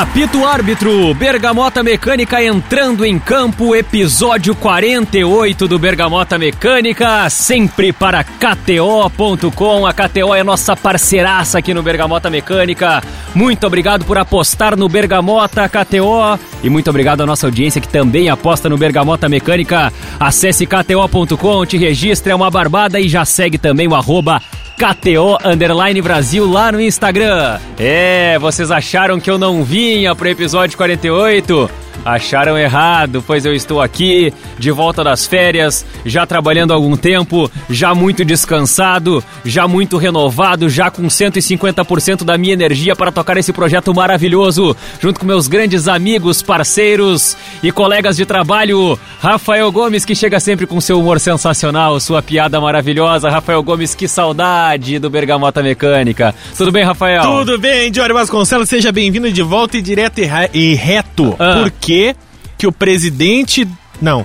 Apito árbitro, Bergamota Mecânica entrando em campo, episódio 48 do Bergamota Mecânica, sempre para KTO.com. A KTO é nossa parceiraça aqui no Bergamota Mecânica. Muito obrigado por apostar no Bergamota KTO e muito obrigado à nossa audiência que também aposta no Bergamota Mecânica. Acesse KTO.com, te registre, é uma barbada e já segue também o arroba KTO Underline Brasil lá no Instagram. É, vocês acharam que eu não vinha pro episódio 48? Acharam errado, pois eu estou aqui, de volta das férias, já trabalhando há algum tempo, já muito descansado, já muito renovado, já com 150% da minha energia para tocar esse projeto maravilhoso, junto com meus grandes amigos, parceiros e colegas de trabalho. Rafael Gomes, que chega sempre com seu humor sensacional, sua piada maravilhosa. Rafael Gomes, que saudade do Bergamota Mecânica. Tudo bem, Rafael? Tudo bem, Diório Vasconcelos, seja bem-vindo de volta e direto e, e reto. Ah. Por que que o presidente... Não,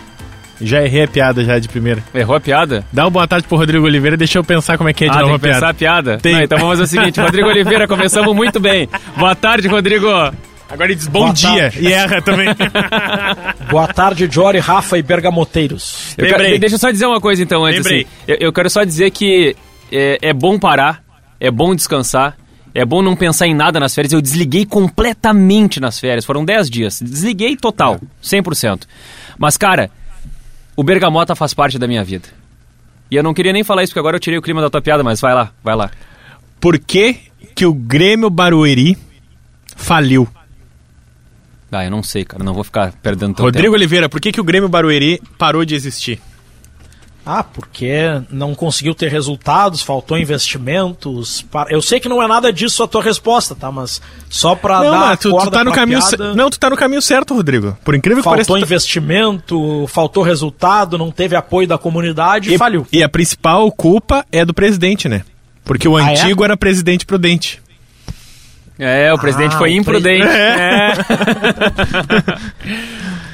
já errei a piada já de primeira. Errou a piada? Dá uma boa tarde pro Rodrigo Oliveira, deixa eu pensar como é que é de ah, novo tem a que pensar piada. a piada? Tem. Não, então vamos fazer o seguinte, Rodrigo Oliveira, começamos muito bem. Boa tarde, Rodrigo. Agora ele diz bom Boa dia tarde. e erra também. Boa tarde, Jory, Rafa e Bergamoteiros. Eu quero- deixa eu só dizer uma coisa então antes. Lembrei. Assim, eu, eu quero só dizer que é, é bom parar, é bom descansar, é bom não pensar em nada nas férias. Eu desliguei completamente nas férias, foram 10 dias. Desliguei total, 100%. Mas, cara, o Bergamota faz parte da minha vida. E eu não queria nem falar isso, porque agora eu tirei o clima da tua piada, mas vai lá, vai lá. Por que que o Grêmio Barueri faliu? Ah, eu não sei, cara, não vou ficar perdendo teu Rodrigo tempo. Oliveira, por que que o Grêmio Barueri parou de existir? Ah, porque não conseguiu ter resultados, faltou investimentos. pa- Eu sei que não é nada disso a tua resposta, tá? Mas só pra não, dar mas a tu, tu tá no caminho piada, Não, tu tá no caminho certo, Rodrigo. Por incrível que pareça, faltou tá- investimento, faltou resultado, não teve apoio da comunidade e, faliu. E a principal culpa é do presidente, né? Porque o Ah, é? antigo era presidente prudente. É, o presidente Ah, foi o imprudente. pre- É.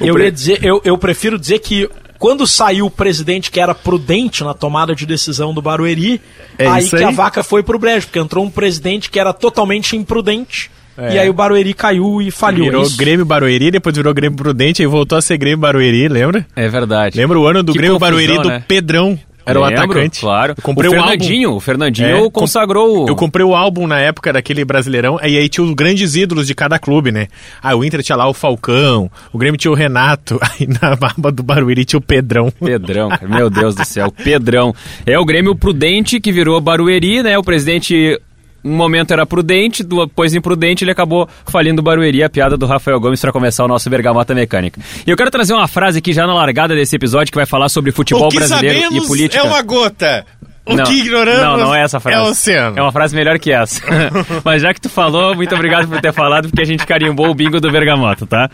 Eu pre- ia dizer, eu, eu prefiro dizer que quando saiu o presidente que era prudente na tomada de decisão do Barueri, É aí que aí. a vaca foi pro brejo, porque entrou um presidente que era totalmente imprudente. É. E aí o Barueri caiu e falhou. Virou Isso. Grêmio Barueri, depois virou Grêmio Prudente, aí voltou a ser Grêmio Barueri, lembra? É verdade. Lembra o ano do Que Grêmio confusão, Barueri do né? Pedrão? Era o atacante. Claro. Eu comprei o o álbum. Fernandinho, o Fernandinho É, consagrou. o- Eu comprei o álbum na época daquele Brasileirão, e aí tinha os grandes ídolos de cada clube, né? Ah, o Inter tinha lá o Falcão, o Grêmio tinha o Renato, aí na barba do Barueri tinha o Pedrão. Pedrão, meu Deus do céu, Pedrão. É o Grêmio Prudente que virou Barueri, né? O presidente, um momento era prudente, depois imprudente, ele acabou falindo Barueri, a piada do Rafael Gomes para começar o nosso Bergamota Mecânica. E eu quero trazer uma frase aqui já na largada desse episódio que vai falar sobre futebol brasileiro e política. é gota. O não, que ignoramos Não, não é essa frase. é o oceano. É uma frase melhor que essa. Mas já que tu falou, muito obrigado por ter falado, porque a gente carimbou o bingo do Bergamota, tá?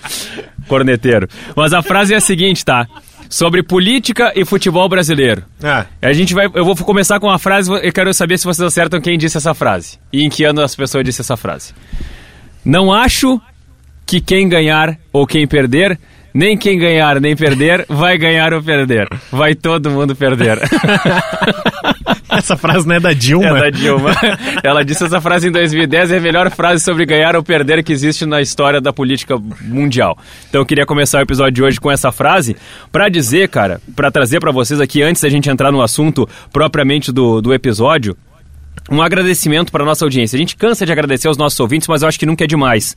Corneteiro. Mas a frase é a seguinte, tá? Sobre política e futebol brasileiro. Ah, A gente vai. Eu vou começar com uma frase, eu quero saber se vocês acertam quem disse essa frase. E em que ano as pessoas disse essa frase. Não acho que quem ganhar ou quem perder, nem quem ganhar nem perder, vai ganhar ou perder. Vai todo mundo perder. essa frase não é da Dilma? É da Dilma. Ela disse essa frase em 2010 é a melhor frase sobre ganhar ou perder que existe na história da política mundial. Então eu queria começar o episódio de hoje com essa frase pra dizer, cara, pra trazer pra vocês aqui antes da gente entrar no assunto propriamente do, do episódio. Um agradecimento para nossa audiência. A gente cansa de agradecer aos nossos ouvintes, mas eu acho que nunca é demais.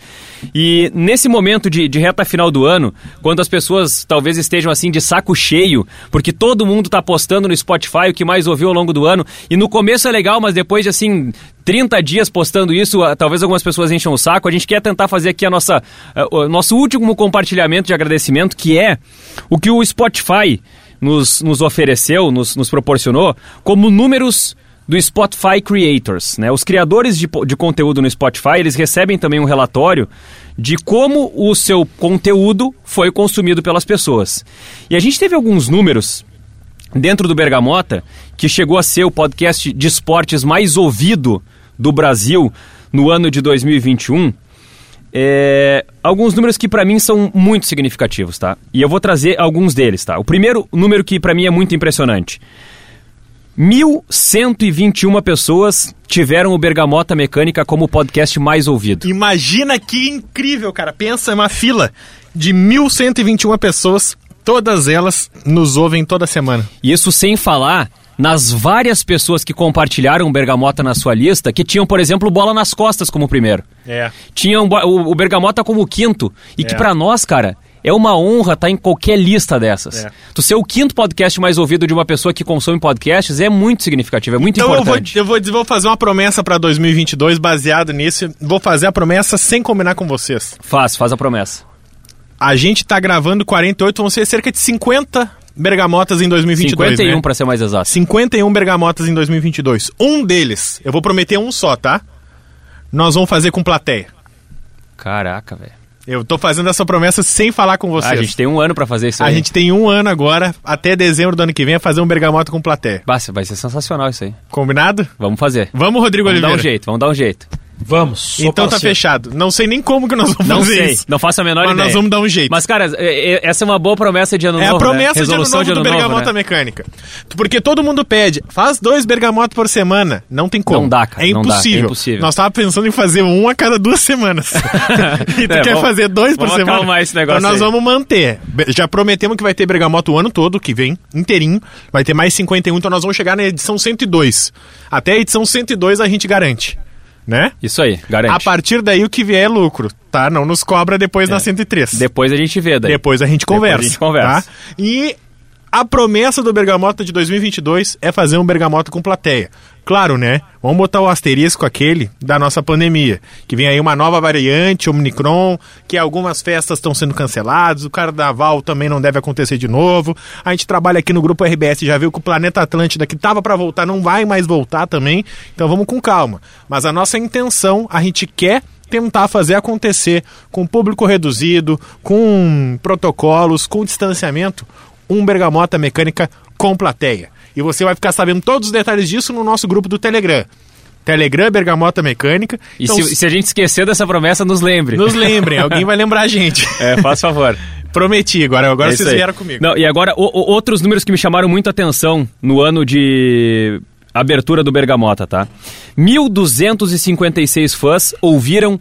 E nesse momento de, de reta final do ano, quando as pessoas talvez estejam assim de saco cheio, porque todo mundo está postando no Spotify o que mais ouviu ao longo do ano, e no começo é legal, mas depois de assim 30 dias postando isso, talvez algumas pessoas encham o saco. A gente quer tentar fazer aqui a nossa, ah, o nosso último compartilhamento de agradecimento, que é o que o Spotify nos, nos ofereceu, nos, nos proporcionou, como números do Spotify Creators, né? Os criadores de, de conteúdo no Spotify, eles recebem também um relatório de como o seu conteúdo foi consumido pelas pessoas. E a gente teve alguns números dentro do Bergamota, que chegou a ser o podcast de esportes mais ouvido do Brasil no ano de 2021. É, alguns números que pra mim são muito significativos, tá? E eu vou trazer alguns deles, tá? O primeiro número que pra mim é muito impressionante. 1.121 pessoas tiveram o Bergamota Mecânica como podcast mais ouvido. Imagina que incrível, cara. Pensa uma fila de 1.121 pessoas, todas elas nos ouvem toda semana. Isso sem falar nas várias pessoas que compartilharam o Bergamota na sua lista, que tinham, por exemplo, Bola nas Costas como primeiro. É. Tinham o, o Bergamota como quinto. E que É. pra nós, cara, é uma honra estar em qualquer lista dessas. É. Tu ser o quinto podcast mais ouvido de uma pessoa que consome podcasts é muito significativo, é muito Então eu vou, importante. eu, vou, vou fazer uma promessa pra 2022 baseado nisso. Vou fazer a promessa sem combinar com vocês. Faz, faz a promessa. A gente tá gravando 48, vão ser cerca de 50 bergamotas em 2022, 51 né? pra ser mais exato. 51 bergamotas em 2022. Um deles, eu vou prometer um só, tá? Nós vamos fazer com plateia. Caraca, velho. Eu tô fazendo essa promessa sem falar com Ah, vocês. a gente tem um ano pra fazer isso A aí. gente tem um ano agora, até dezembro do ano que vem, a fazer um bergamota com plateia. Bah, vai ser sensacional isso aí. Combinado? Vamos fazer. Vamos, Rodrigo Vamos dar Oliveira. um jeito, vamos dar um jeito. Vamos. Então tá fechado. Não sei nem como que nós vamos Não fazer sei, isso. não faço a menor Mas ideia. nós vamos dar um jeito. Mas, cara, é- é- essa é uma boa promessa de ano É novo, a promessa né? Resolução de ano novo do novo, Bergamota né? Mecânica. Porque todo mundo pede, faz dois bergamotas por semana. Não tem como. Não dá, cara, É não dá, é impossível. impossível. Nós tava pensando em fazer um a cada duas semanas. e tu É, quer vamos- fazer dois por vamos semana? acalmar esse negócio Então nós aí. vamos manter. Já prometemos que vai ter bergamota o ano todo, que vem, inteirinho. Vai ter mais 51, então nós vamos chegar na edição 102. Até a edição 102 a gente garante. Né? Isso aí, garante. A partir daí o que vier é lucro, tá? Não nos cobra depois na 103. Depois a gente vê daí. Depois a gente conversa. a gente conversa. Tá? E a promessa do Bergamota de 2022 é fazer um Bergamota com plateia. Claro, né? Vamos botar o asterisco aquele da nossa pandemia. Que vem aí uma nova variante, Omicron, que algumas festas estão sendo canceladas, o carnaval também não deve acontecer de novo. A gente trabalha aqui no Grupo RBS, já viu que o Planeta Atlântida, que tava para voltar, não vai mais voltar também. Então vamos com calma. Mas a nossa intenção, a gente quer tentar fazer acontecer com público reduzido, com protocolos, com distanciamento, um bergamota mecânica com plateia. E você vai ficar sabendo todos os detalhes disso no nosso grupo do Telegram. Telegram Bergamota Mecânica. E Então, se, se a gente esquecer dessa promessa, nos lembre. nos lembrem, alguém vai lembrar a gente. É, faz favor. Prometi, agora, agora É vocês aí. vieram comigo. Não, e agora, o- o- outros números que me chamaram muito a atenção no ano de abertura do Bergamota, tá? 1.256 fãs ouviram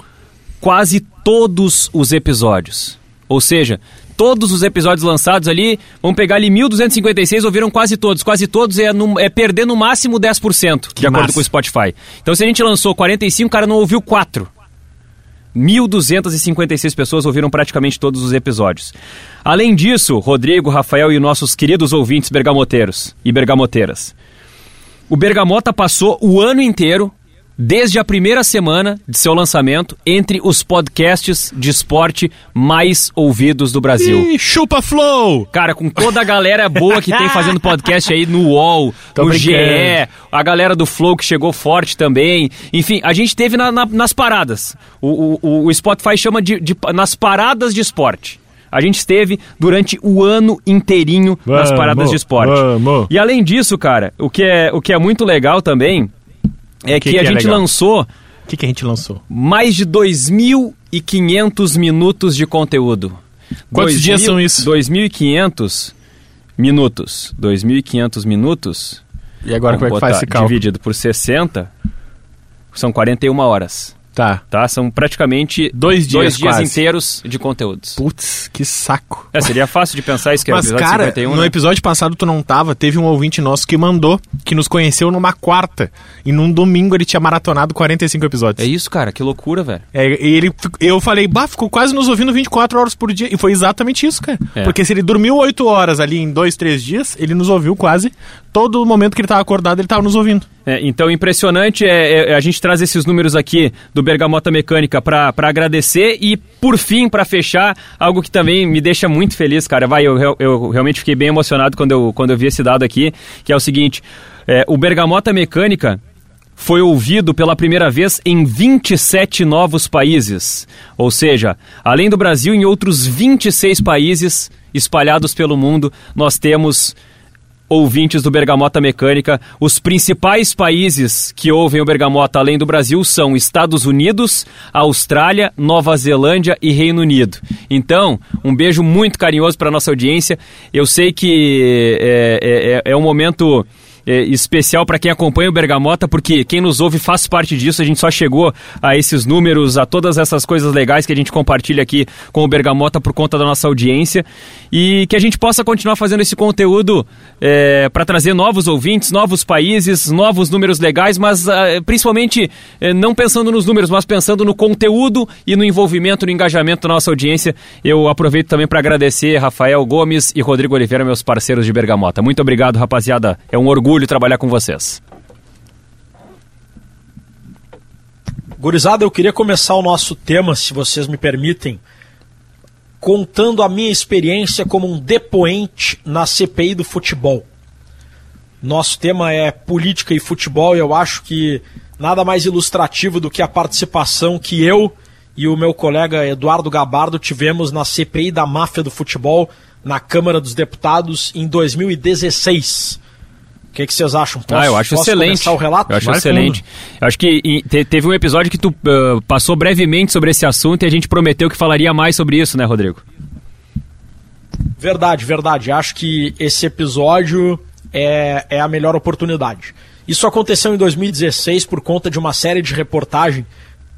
quase todos os episódios. Ou seja, todos os episódios lançados ali, vamos pegar ali 1.256, ouviram quase todos. Quase todos é, no- é perder no máximo 10%, de acordo massa. com o Spotify. Então, se a gente lançou 45, o cara não ouviu 4. 1.256 pessoas ouviram praticamente todos os episódios. Além disso, Rodrigo, Rafael e nossos queridos ouvintes bergamoteiros e bergamoteiras. O Bergamota passou o ano inteiro, desde a primeira semana de seu lançamento, entre os podcasts de esporte mais ouvidos do Brasil. Ih, chupa Flow! Cara, com toda a galera boa que tem fazendo podcast aí no UOL, Tô no brincando. GE, a galera do Flow que chegou forte também. Enfim, a gente teve na- na- nas paradas. O, o- o Spotify chama de, de- nas paradas de esporte. A gente esteve durante o ano inteirinho nas Vamos, paradas de esporte. vamos. E além disso, cara, o que é, o que é muito legal também é que, que a é gente legal? lançou O que, que a gente lançou? mais de 2.500 minutos de conteúdo. Quantos 2.000 dias são isso? 2.500 minutos. 2.500 minutos. E agora vamos como é que faz esse cálculo? Dividido por 60, são 41 horas. Tá. Tá? São praticamente Dois dias quase. inteiros de conteúdos. Putz, que saco. É, seria fácil de pensar isso que é Mas, episódio cara, 51, no né? episódio passado tu não tava, teve um ouvinte nosso que mandou, que nos conheceu numa quarta. E num domingo ele tinha maratonado 45 episódios. É isso, cara, que loucura, velho. É, e ele, eu falei, bah, ficou quase nos ouvindo 24 horas por dia. E foi exatamente isso, cara. É. Porque se ele dormiu 8 horas ali em 2, 3 dias, ele nos ouviu quase. Todo momento que ele tava acordado, ele tava nos ouvindo. É, então, impressionante é, é- a gente traz esses números aqui do Bergamota Mecânica para agradecer e, por fim, para fechar, algo que também me deixa muito feliz, cara. Vai, eu, eu- realmente fiquei bem emocionado quando eu, quando eu vi esse dado aqui, que é o seguinte: é, o Bergamota Mecânica foi ouvido pela primeira vez em 27 novos países. Ou seja, além do Brasil, em outros 26 países espalhados pelo mundo, nós temos ouvintes do Bergamota Mecânica. Os principais países que ouvem o Bergamota além do Brasil são Estados Unidos, Austrália, Nova Zelândia e Reino Unido. Então, um beijo muito carinhoso para nossa audiência. Eu sei que é, é, é um momento é, especial para quem acompanha o Bergamota, porque quem nos ouve faz parte disso. A gente só chegou a esses números, a todas essas coisas legais que a gente compartilha aqui com o Bergamota por conta da nossa audiência e que a gente possa continuar fazendo esse conteúdo é, para trazer novos ouvintes, novos países, novos números legais, mas uh, principalmente uh, não pensando nos números, mas pensando no conteúdo e no envolvimento, no engajamento da nossa audiência. Eu aproveito também para agradecer Rafael Gomes e Rodrigo Oliveira, meus parceiros de Bergamota. Muito obrigado, rapaziada. É um orgulho trabalhar com vocês. Gurizada, eu queria começar o nosso tema, se vocês me permitem, contando a minha experiência como um depoente na CPI do futebol. Nosso tema é política e futebol, e eu acho que nada mais ilustrativo do que a participação que eu e o meu colega Eduardo Gabardo tivemos na CPI da máfia do futebol na Câmara dos Deputados em 2016. O que, que vocês acham? Posso, ah, eu acho excelente. o relato? Eu acho excelente. Eu acho que e, te, teve um episódio que tu uh, passou brevemente sobre esse assunto e a gente prometeu que falaria mais sobre isso, né, Rodrigo? Verdade, verdade. Acho que esse episódio é, é a melhor oportunidade. Isso aconteceu em 2016 por conta de uma série de reportagens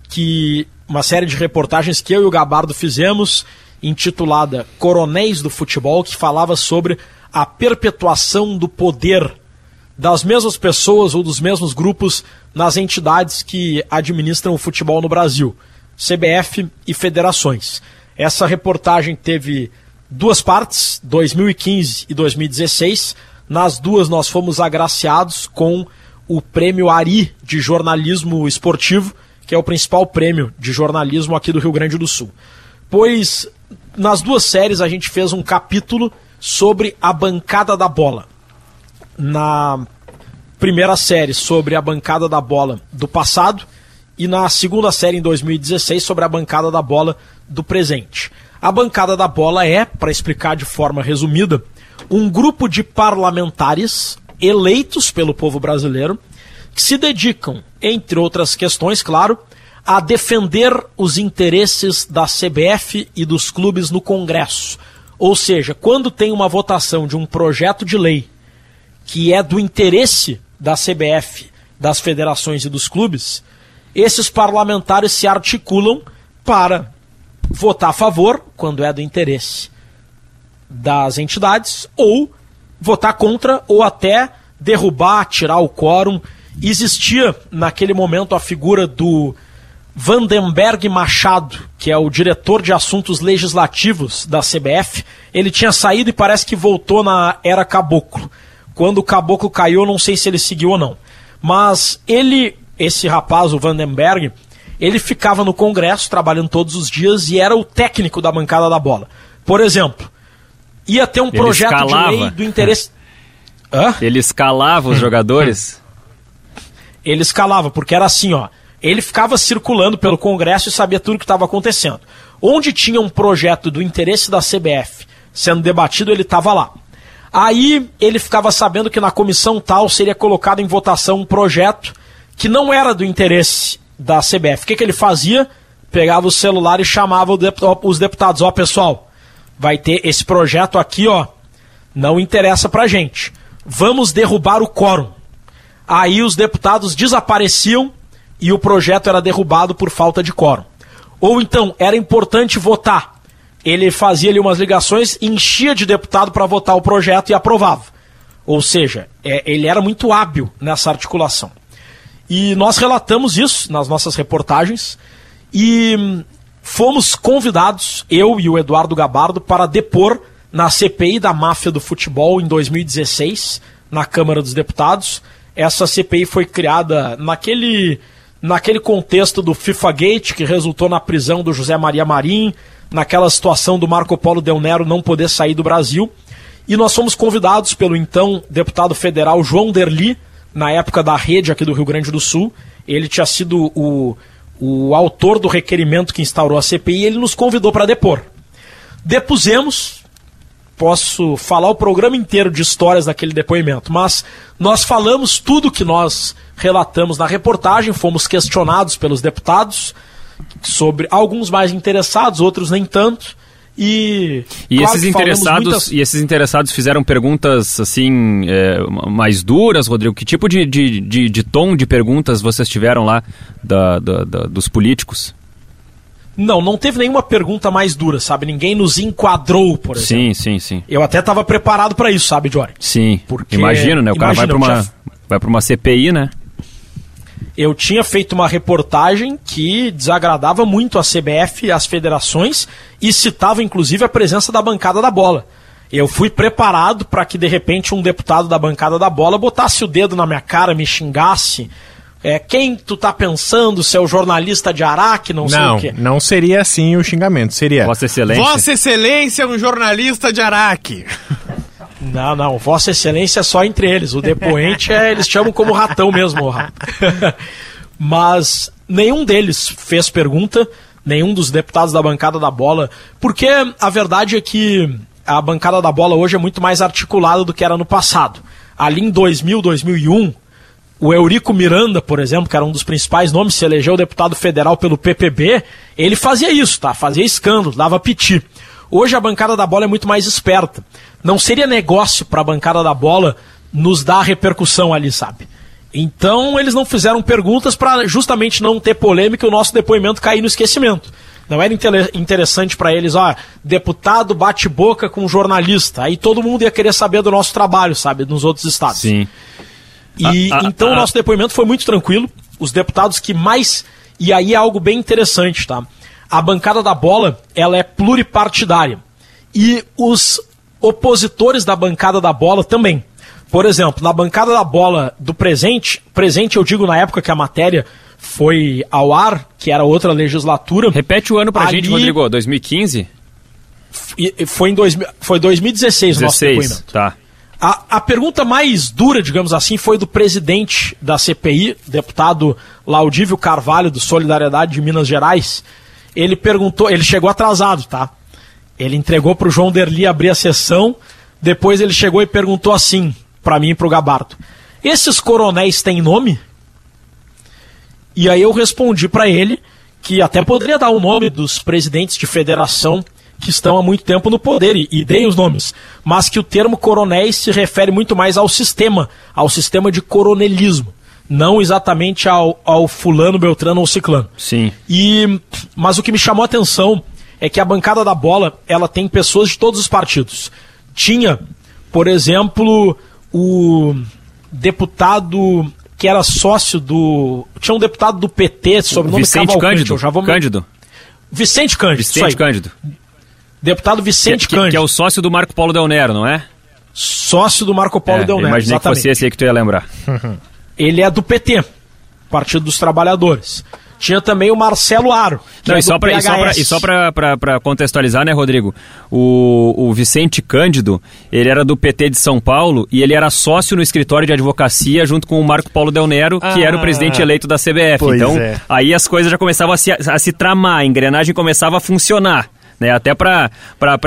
que uma série de reportagens que eu e o Gabardo fizemos intitulada Coronéis do Futebol, que falava sobre a perpetuação do poder das mesmas pessoas ou dos mesmos grupos nas entidades que administram o futebol no Brasil, CBF e federações. Essa reportagem teve duas partes, 2015 e 2016. Nas duas nós fomos agraciados com o prêmio Ari de jornalismo esportivo, que é o principal prêmio de jornalismo aqui do Rio Grande do Sul. Pois nas duas séries a gente fez um capítulo sobre a bancada da bola na primeira série sobre a bancada da bola do passado e na segunda série em 2016 sobre a bancada da bola do presente. A bancada da bola é, para explicar de forma resumida, um grupo de parlamentares eleitos pelo povo brasileiro que se dedicam, entre outras questões, claro, a defender os interesses da CBF e dos clubes no Congresso. Ou seja, quando tem uma votação de um projeto de lei que é do interesse da CBF, das federações e dos clubes, esses parlamentares se articulam para votar a favor, quando é do interesse das entidades, ou votar contra, ou até derrubar, tirar o quórum. Existia naquele momento a figura do Vandenberg Machado, que é o diretor de assuntos legislativos da CBF. Ele tinha saído e parece que voltou na era caboclo. Quando o caboclo caiu, eu não sei se ele seguiu ou não. Mas ele, esse rapaz, o Vandenberg, ele ficava no Congresso trabalhando todos os dias e era o técnico da bancada da bola. Por exemplo, ia ter um ele projeto escalava. de lei do interesse. Hã? Ele escalava os jogadores? Ele escalava, porque era assim, ó. Ele ficava circulando pelo Congresso e sabia tudo o que estava acontecendo. Onde tinha um projeto do interesse da CBF sendo debatido, ele estava lá. Aí ele ficava sabendo que na comissão tal seria colocado em votação um projeto que não era do interesse da CBF. O que, que ele fazia? Pegava o celular e chamava os deputados: Ó, oh, pessoal, vai ter esse projeto aqui, ó, não interessa pra gente. Vamos derrubar o quórum. Aí os deputados desapareciam e o projeto era derrubado por falta de quórum. Ou então, era importante votar ele fazia ali umas ligações, enchia de deputado para votar o projeto e aprovava. Ou seja, é, ele era muito hábil nessa articulação. E nós relatamos isso nas nossas reportagens e hum, fomos convidados, eu e o Eduardo Gabardo, para depor na CPI da máfia do futebol em 2016, na Câmara dos Deputados. Essa CPI foi criada naquele, naquele contexto do FIFA Gate, que resultou na prisão do José Maria Marim, naquela situação do Marco Polo Del Nero não poder sair do Brasil. E nós fomos convidados pelo então deputado federal João Derli, na época da rede aqui do Rio Grande do Sul. Ele tinha sido o, o autor do requerimento que instaurou a CPI e ele nos convidou para depor. Depusemos, posso falar o programa inteiro de histórias daquele depoimento, mas nós falamos tudo que nós relatamos na reportagem, fomos questionados pelos deputados sobre alguns mais interessados, outros nem tanto. E, e claro esses interessados muitas... e esses interessados fizeram perguntas assim é, mais duras, Rodrigo. Que tipo de, de, de, de, tom de perguntas vocês tiveram lá da, da, da, dos políticos? Não, não teve nenhuma pergunta mais dura, sabe? Ninguém nos enquadrou, por exemplo. Sim, sim, sim. Eu até estava preparado para isso, sabe, Jory? Sim. Porque imagino, né? O cara vai para uma vai para uma CPI, né? Eu tinha feito uma reportagem que desagradava muito a CBF e as federações e citava inclusive a presença da bancada da bola. Eu fui preparado para que de repente um deputado da bancada da bola botasse o dedo na minha cara, me xingasse. É, quem tu tá pensando, se é o jornalista de Araque, não, não sei o quê. Não, seria assim o xingamento, seria. Vossa Excelência. Vossa Excelência é um jornalista de Araque. Não, não, Vossa Excelência é só entre eles. O depoente é, eles chamam como ratão mesmo, rato. Mas nenhum deles fez pergunta, nenhum dos deputados da bancada da bola, porque a verdade é que a bancada da bola hoje é muito mais articulada do que era no passado. Ali em 2000, 2001, o Eurico Miranda, por exemplo, que era um dos principais nomes, se elegeu deputado federal pelo PPB, ele fazia isso, tá? Fazia escândalo, dava piti. Hoje a bancada da bola é muito mais esperta. Não seria negócio para a bancada da bola nos dar repercussão ali, sabe? Então eles não fizeram perguntas para justamente não ter polêmica e o nosso depoimento cair no esquecimento. Não era interessante para eles, ó, deputado bate boca com jornalista. Aí todo mundo ia querer saber do nosso trabalho, sabe, nos outros estados. Sim. E ah, ah, então ah, o nosso depoimento foi muito tranquilo. Os deputados que mais e aí é algo bem interessante, tá? a bancada da bola ela é pluripartidária. E os opositores da bancada da bola também. Por exemplo, na bancada da bola do presente, presente eu digo na época que a matéria foi ao ar, que era outra legislatura. Repete o ano pra ali... gente, Rodrigo, 2015? Foi em dois, foi 2016 o nosso depoimento. Tá. A, a pergunta mais dura, digamos assim, foi do presidente da CPI, deputado Laudívio Carvalho, do Solidariedade de Minas Gerais, ele perguntou, ele chegou atrasado, tá? Ele entregou para o João Derli abrir a sessão, depois ele chegou e perguntou assim, para mim e para o Gabarto: Esses coronéis têm nome? E aí eu respondi para ele que até poderia dar o nome dos presidentes de federação que estão há muito tempo no poder e, e dei os nomes, mas que o termo coronéis se refere muito mais ao sistema, ao sistema de coronelismo não exatamente ao, ao fulano, beltrano ou ciclano. Sim. E, mas o que me chamou a atenção é que a bancada da bola, ela tem pessoas de todos os partidos. Tinha, por exemplo, o deputado que era sócio do... Tinha um deputado do PT, sobre o nome Vicente. Cândido. Já vou... Cândido. Vicente Cândido. Vicente Cândido. Deputado Vicente que, Cândido. Que é o sócio do Marco Polo Del Nero, não é? Sócio do Marco Polo é, Del Nero, Imaginei exatamente. que fosse esse aí que tu ia lembrar. ele é do PT, Partido dos Trabalhadores. Tinha também o Marcelo Aro. Não, é e, só pra, e só para contextualizar, né, Rodrigo? O, o Vicente Cândido, ele era do PT de São Paulo e ele era sócio no escritório de advocacia junto com o Marco Paulo Del Nero, ah, que era o ah. presidente eleito da CBF. Então, é. aí as coisas já começavam a se, a se tramar, a engrenagem começava a funcionar né? Até para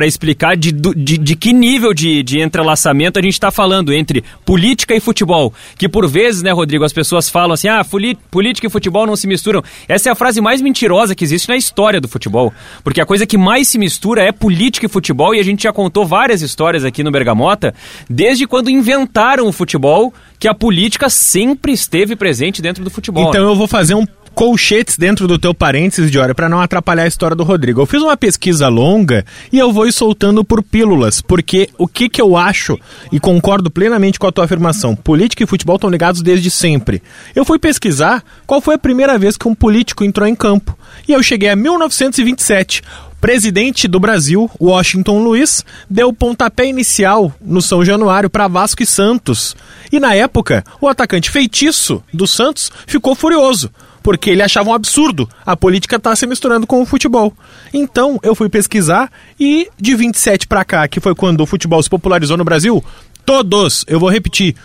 explicar de, de, de, que nível de, de entrelaçamento a gente está falando entre política e futebol. Que por vezes, né, Rodrigo, as pessoas falam assim: ah, política e futebol não se misturam. Essa é a frase mais mentirosa que existe na história do futebol. Porque a coisa que mais se mistura é política e futebol, e a gente já contou várias histórias aqui no Bergamota, desde quando inventaram o futebol, que a política sempre esteve presente dentro do futebol. Então né? eu vou fazer um colchetes dentro do teu parênteses de hora para não atrapalhar a história do Rodrigo. Eu fiz uma pesquisa longa e eu vou soltando por pílulas, porque o que que eu acho e concordo plenamente com a tua afirmação, política e futebol estão ligados desde sempre. Eu fui pesquisar qual foi a primeira vez que um político entrou em campo e eu cheguei a 1927 presidente do Brasil, Washington Luiz, deu o pontapé inicial no São Januário para Vasco e Santos. E na época, o atacante feitiço do Santos ficou furioso, porque ele achava um absurdo a política estar tá se misturando com o futebol. Então eu fui pesquisar e de 27 para cá, que foi quando o futebol se popularizou no Brasil, todos, eu vou repetir,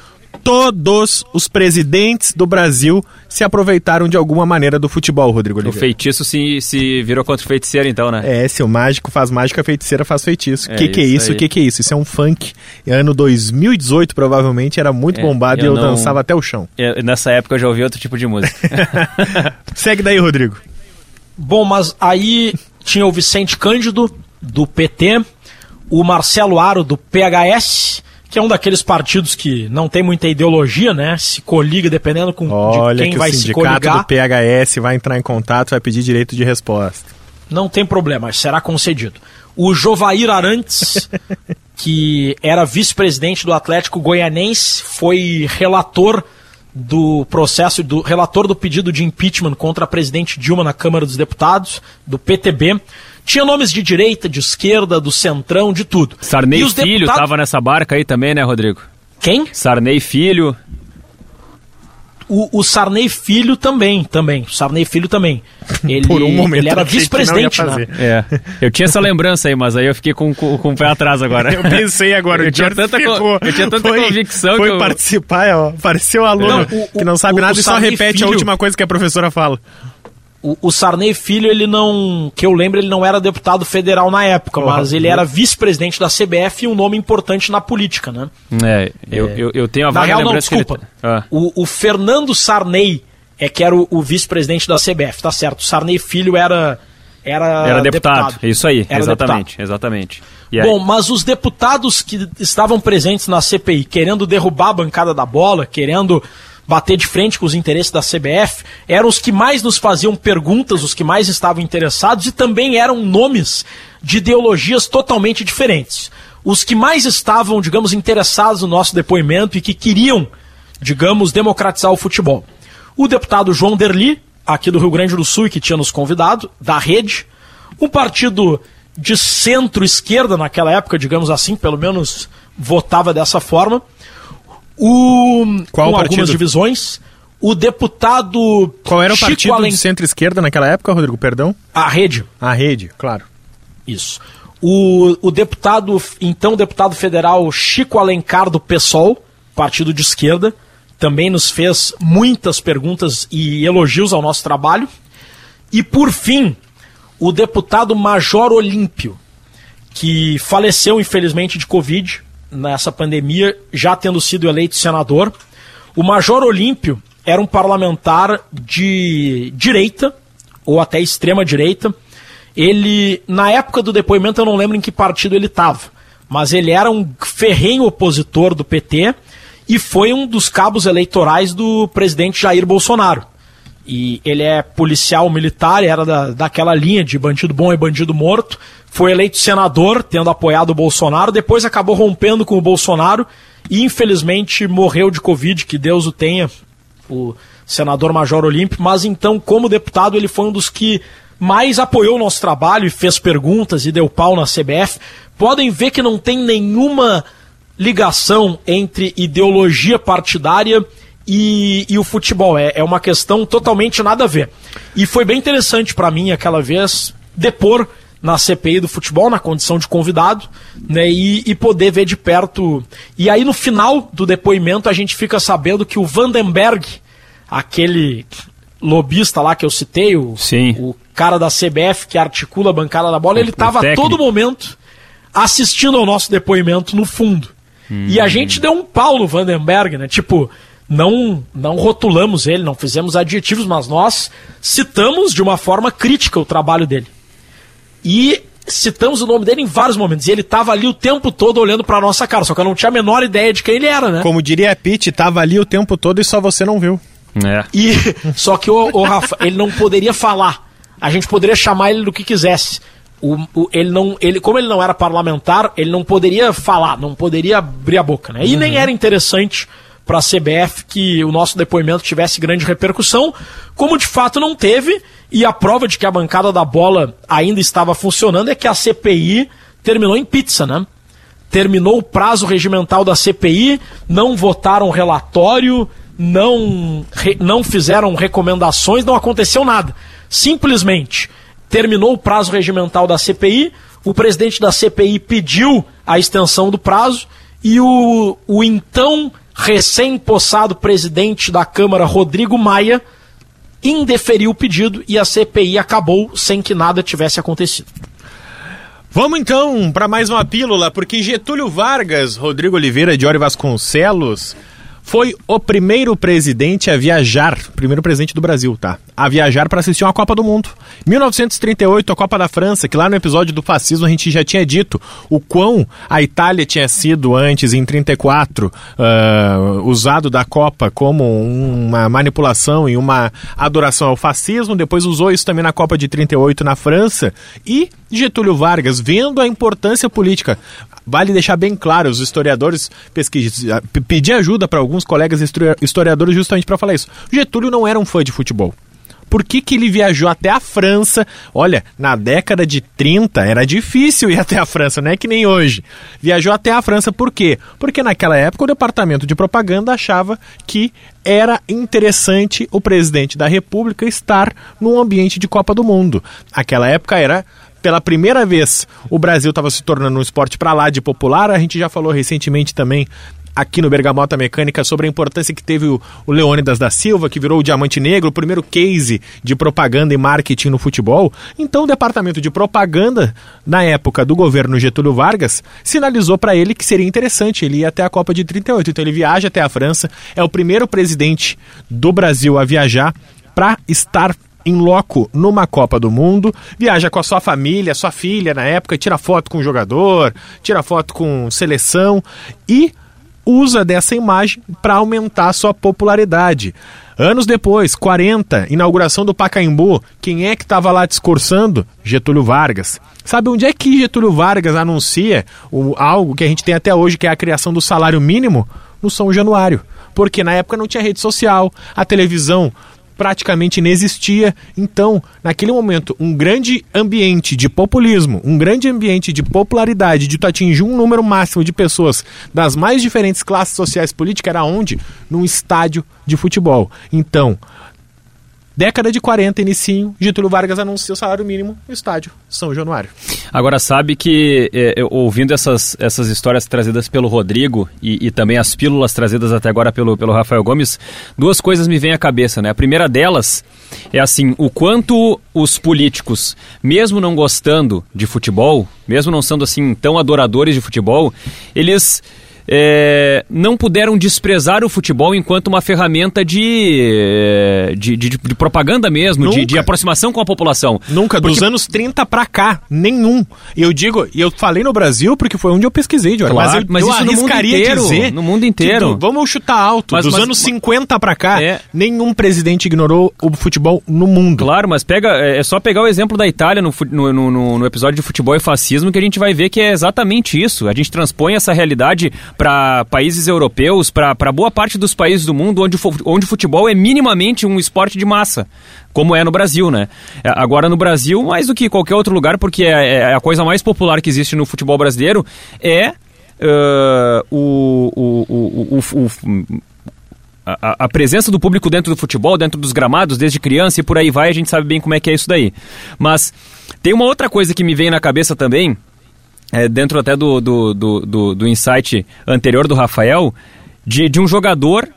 todos os presidentes do Brasil se aproveitaram de alguma maneira do futebol, Rodrigo O Oliveira. feitiço se, se virou contra o feiticeiro, então, né? É, se o mágico faz mágica, a feiticeira faz feitiço. O É que, que é isso? O que, que é isso? Isso é um funk. Ano 2018, provavelmente, era muito É, bombado e eu eu não- dançava até o chão. Eu- nessa época eu já ouvi outro tipo de música. Segue daí, Rodrigo. Bom, mas aí tinha o Vicente Cândido, do PT, o Marcelo Aro, do PHS, que é um daqueles partidos que não tem muita ideologia, né? Se coliga dependendo com de Olha quem que o vai se sindicato coligar. do PHS vai entrar em contato, vai pedir direito de resposta. Não tem problema, será concedido. O Jovair Arantes, que era vice-presidente do Atlético Goianense, foi relator do processo, do relator do pedido de impeachment contra a presidente Dilma na Câmara dos Deputados, do PTB. Tinha nomes de direita, de esquerda, do centrão, de tudo. Sarney E os Filho deputados- tava nessa barca aí também, né, Rodrigo? Quem? Sarney Filho. O, o Sarney Filho também, também. O Sarney Filho também. Ele, Por um momento ele era vice-presidente, né? É. Eu tinha essa lembrança aí, mas aí eu fiquei com, com, com o pé atrás agora. Eu pensei agora, Eu tinha tanta ficou- eu tinha tanta foi, convicção Foi que eu- participar, ó, pareceu aluno Não, o- que não sabe o- nada o e só repete a Filho- última coisa que a professora fala. O, o Sarney Filho, ele não. Que eu lembro, ele não era deputado federal na época, mas ele era vice-presidente da CBF e um nome importante na política, né? É, eu, eu, eu tenho a Na vaga real, não, que ele- desculpa. Ah. O, o Fernando Sarney é que era o, o vice-presidente da CBF, tá certo. O Sarney Filho era. Era, Era deputado. Isso aí, Era exatamente, deputado. exatamente. E aí- Bom, mas os deputados que estavam presentes na CPI, querendo derrubar a bancada da bola, querendo bater de frente com os interesses da CBF, eram os que mais nos faziam perguntas, os que mais estavam interessados e também eram nomes de ideologias totalmente diferentes. Os que mais estavam, digamos, interessados no nosso depoimento e que queriam, digamos, democratizar o futebol. O deputado João Derli, aqui do Rio Grande do Sul, e que tinha nos convidado, da rede, um partido de centro-esquerda naquela época, digamos assim, pelo menos votava dessa forma. O, Qual com partido? algumas divisões. O deputado. Qual era o Chico partido Alen- de centro-esquerda naquela época, Rodrigo? Perdão? A rede. A rede, claro. Isso. O, o deputado, então deputado federal Chico Alencar do PSOL, partido de esquerda, também nos fez muitas perguntas e elogios ao nosso trabalho. E por fim, o deputado Major Olímpio, que faleceu infelizmente de Covid nessa pandemia, já tendo sido eleito senador. O Major Olímpio era um parlamentar de direita, ou até extrema direita. Ele, na época do depoimento, eu não lembro em que partido ele estava, mas ele era um ferrenho opositor do PT e foi um dos cabos eleitorais do presidente Jair Bolsonaro. E ele é policial militar, era da, daquela linha de bandido bom e bandido morto. Foi eleito senador, tendo apoiado o Bolsonaro. Depois acabou rompendo com o Bolsonaro e infelizmente morreu de Covid, que Deus o tenha, o senador Major Olímpio. Mas então, como deputado, ele foi um dos que mais apoiou o nosso trabalho e fez perguntas e deu pau na CBF. Podem ver que não tem nenhuma ligação entre ideologia partidária e, e o futebol. É, é uma questão totalmente nada a ver. E foi bem interessante para mim aquela vez depor na CPI do futebol, na condição de convidado, né, e, e poder ver de perto. E aí no final do depoimento a gente fica sabendo que o Vandenberg, aquele lobista lá que eu citei, o, Sim. o cara da CBF que articula a bancada da bola, ele o estava a todo momento assistindo ao nosso depoimento no fundo. E a gente deu um pau no Vandenberg, né? Tipo, não, não rotulamos ele, não fizemos adjetivos, mas nós citamos de uma forma crítica o trabalho dele. E citamos o nome dele em vários momentos. E ele estava ali o tempo todo olhando pra nossa cara, só que eu não tinha a menor ideia de quem ele era, né? Como diria a Pete, tava ali o tempo todo e só você não viu. É. E só que o, o Rafa, ele não poderia falar. A gente poderia chamar ele do que quisesse. O, o- ele não, ele, como ele não era parlamentar, ele não poderia falar, não poderia abrir a boca, né? E nem era interessante para a CBF que o nosso depoimento tivesse grande repercussão, como de fato não teve. E a prova de que a bancada da bola ainda estava funcionando é que a CPI terminou em pizza, né? terminou o prazo regimental da CPI, não votaram relatório, não, re- não fizeram recomendações, não aconteceu nada. Simplesmente terminou o prazo regimental da CPI, o presidente da CPI pediu a extensão do prazo e o, o então recém-possado presidente da Câmara, Rodrigo Maia, indeferiu o pedido e a CPI acabou sem que nada tivesse acontecido. Vamos então para mais uma pílula, porque Getúlio Vargas, Rodrigo Oliveira de Ori Vasconcelos, foi o primeiro presidente a viajar, primeiro presidente do Brasil, tá? A viajar para assistir uma Copa do Mundo. 1938, a Copa da França, que lá no episódio do fascismo a gente já tinha dito o quão a Itália tinha sido antes, em 34, uh, usado da Copa como uma manipulação e uma adoração ao fascismo. Depois usou isso também na Copa de 38 na França. E Getúlio Vargas, vendo a importância política, vale deixar bem claro, os historiadores pesquisam, pedir ajuda para alguns colegas historiadores justamente para falar isso. Getúlio não era um fã de futebol. Por que, que ele viajou até a França? Olha, na década de 30 era difícil ir até a França, não é que nem hoje. Viajou até a França por quê? Porque naquela época o departamento de propaganda achava que era interessante o presidente da República estar num ambiente de Copa do Mundo. Aquela época era pela primeira vez o Brasil estava se tornando um esporte para lá de popular. A gente já falou recentemente também aqui no Bergamota Mecânica sobre a importância que teve o, Leônidas da Silva, que virou o Diamante Negro, o primeiro case de propaganda e marketing no futebol. Então, o departamento de propaganda, na época do governo Getúlio Vargas, sinalizou para ele que seria interessante ele ir até a Copa de 38. Então, ele viaja até a França, é o primeiro presidente do Brasil a viajar para estar em loco numa Copa do Mundo, viaja com a sua família, sua filha na época, tira foto com o jogador, tira foto com seleção e usa dessa imagem para aumentar a sua popularidade. Anos depois, 40, inauguração do Pacaembu, quem é que estava lá discursando? Getúlio Vargas. Sabe onde é que Getúlio Vargas anuncia o, algo que a gente tem até hoje, que é a criação do salário mínimo? No São Januário. Porque na época não tinha rede social, a televisão praticamente inexistia. Então, naquele momento, um grande ambiente de populismo, um grande ambiente de popularidade, de tu atingir um número máximo de pessoas das mais diferentes classes sociais políticas, era onde? Num estádio de futebol. Então, Década de 40, inicinho, Getúlio Vargas anuncia o salário mínimo no estádio São Januário. Agora, sabe que, é, ouvindo essas, essas histórias trazidas pelo Rodrigo e, e, também as pílulas trazidas até agora pelo, pelo Rafael Gomes, duas coisas me vêm à cabeça, né? A primeira delas é assim, o quanto os políticos, mesmo não gostando de futebol, mesmo não sendo assim tão adoradores de futebol, eles é, não puderam desprezar o futebol enquanto uma ferramenta de, é, de, de, de propaganda mesmo, de, de, aproximação com a população. Nunca, porque... dos anos 30 pra cá, nenhum. E eu digo, e eu falei no Brasil porque foi onde eu pesquisei, claro, mas, eu, mas eu isso no mundo inteiro, dizer no mundo inteiro. Que, vamos chutar alto, mas, dos mas, anos 50 pra cá, é... nenhum presidente ignorou o futebol no mundo. Claro, mas pega, é, é só pegar o exemplo da Itália no, no, no, no episódio de futebol e fascismo que a gente vai ver que é exatamente isso. A gente transpõe essa realidade para países europeus, para boa parte dos países do mundo onde, onde o futebol é minimamente um esporte de massa, como é no Brasil, né? É, agora no Brasil, mais do que qualquer outro lugar, porque é, é a coisa mais popular que existe no futebol brasileiro, é uh, o, o, o, o a, a, presença do público dentro do futebol, dentro dos gramados, desde criança e por aí vai, a gente sabe bem como é que é isso daí. Mas tem uma outra coisa que me vem na cabeça também, é, dentro até do, do, do, do, do insight anterior do Rafael, de, de um jogador,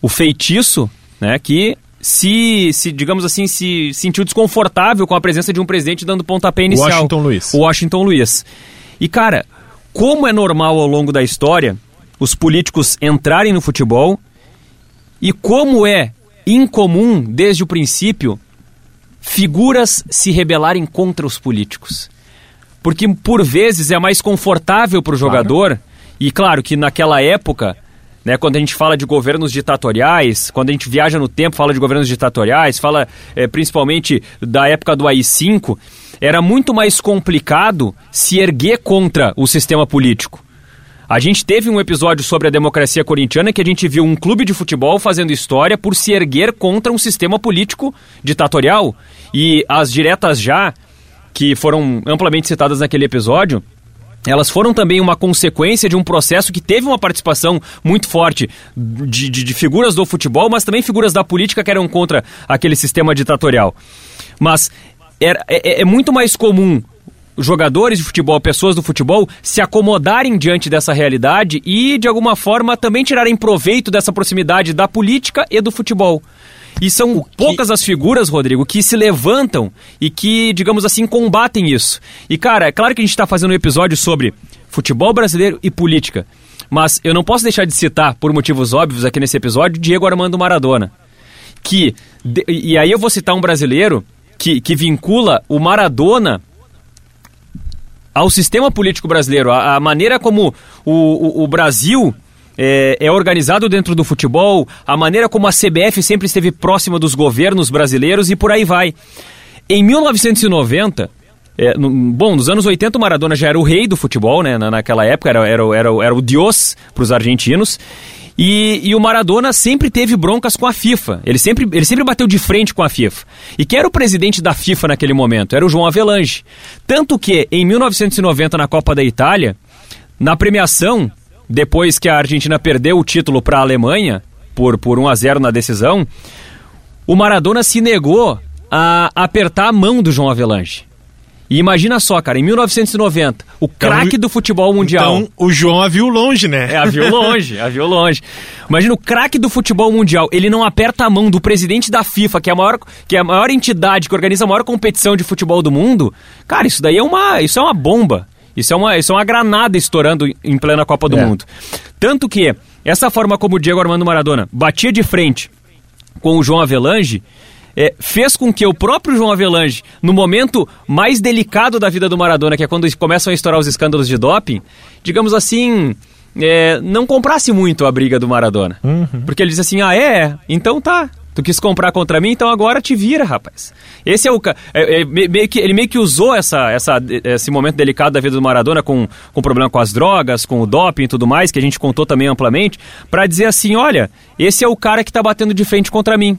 o feitiço, né, que se, se, digamos assim, se sentiu desconfortável com a presença de um presidente dando pontapé inicial. Washington Luiz. O Washington Luiz. E, cara, como é normal ao longo da história os políticos entrarem no futebol e como é incomum desde o princípio figuras se rebelarem contra os políticos. Porque por vezes é mais confortável para o jogador, claro. e claro que naquela época, né, quando a gente fala de governos ditatoriais, quando a gente viaja no tempo, fala de governos ditatoriais, fala é, principalmente da época do AI-5, era muito mais complicado se erguer contra o sistema político. A gente teve um episódio sobre a democracia corintiana que a gente viu um clube de futebol fazendo história por se erguer contra um sistema político ditatorial. E as diretas já que foram amplamente citadas naquele episódio, elas foram também uma consequência de um processo que teve uma participação muito forte de, de, de, figuras do futebol, mas também figuras da política que eram contra aquele sistema ditatorial. Mas é, é, é muito mais comum jogadores de futebol, pessoas do futebol, se acomodarem diante dessa realidade e, de alguma forma, também tirarem proveito dessa proximidade da política e do futebol. E são poucas as figuras, Rodrigo, que se levantam e que, digamos assim, combatem isso. E, cara, é claro que a gente está fazendo um episódio sobre futebol brasileiro e política. Mas eu não posso deixar de citar, por motivos óbvios aqui nesse episódio, Diego Armando Maradona. Que. E aí eu vou citar um brasileiro que, que vincula o Maradona ao sistema político brasileiro, a, a maneira como o, o, o Brasil é, é, organizado dentro do futebol, a maneira como a CBF sempre esteve próxima dos governos brasileiros e por aí vai. Em 1990, é, no, bom, nos anos 80 o Maradona já era o rei do futebol, né? Na, naquela época era, era, era, era o Dios para os argentinos. E, e, o Maradona sempre teve broncas com a FIFA. Ele sempre, ele sempre bateu de frente com a FIFA. E quem era o presidente da FIFA naquele momento? Era o João Avelange. Tanto que, em 1990, na Copa da Itália, na premiação, depois que a Argentina perdeu o título para a Alemanha, por, por 1 a 0 na decisão, o Maradona se negou a apertar a mão do João Avelange. E imagina só, cara, em 1990, o então, craque do futebol mundial. Então o João a viu longe, né? É, a viu longe, a viu longe. Imagina o craque do futebol mundial, ele não aperta a mão do presidente da FIFA, que é a maior, que é a maior entidade que organiza a maior competição de futebol do mundo. Cara, isso daí é uma, isso é uma bomba. Isso é uma, isso é uma granada estourando em plena Copa do é. Mundo. Tanto que essa forma como o Diego Armando Maradona batia de frente com o João Avelange, é, fez com que o próprio João Avelange, no momento mais delicado da vida do Maradona, que é quando começam a estourar os escândalos de doping, digamos assim, é, não comprasse muito a briga do Maradona. Uhum. Porque ele disse assim: ah, é? Então tá. Tu quis comprar contra mim, então agora te vira, rapaz. Esse é o. É, é, meio que, ele meio que usou essa, essa, esse momento delicado da vida do Maradona com, com problema com as drogas, com o doping e tudo mais, que a gente contou também amplamente, para dizer assim: olha, esse é o cara que tá batendo de frente contra mim.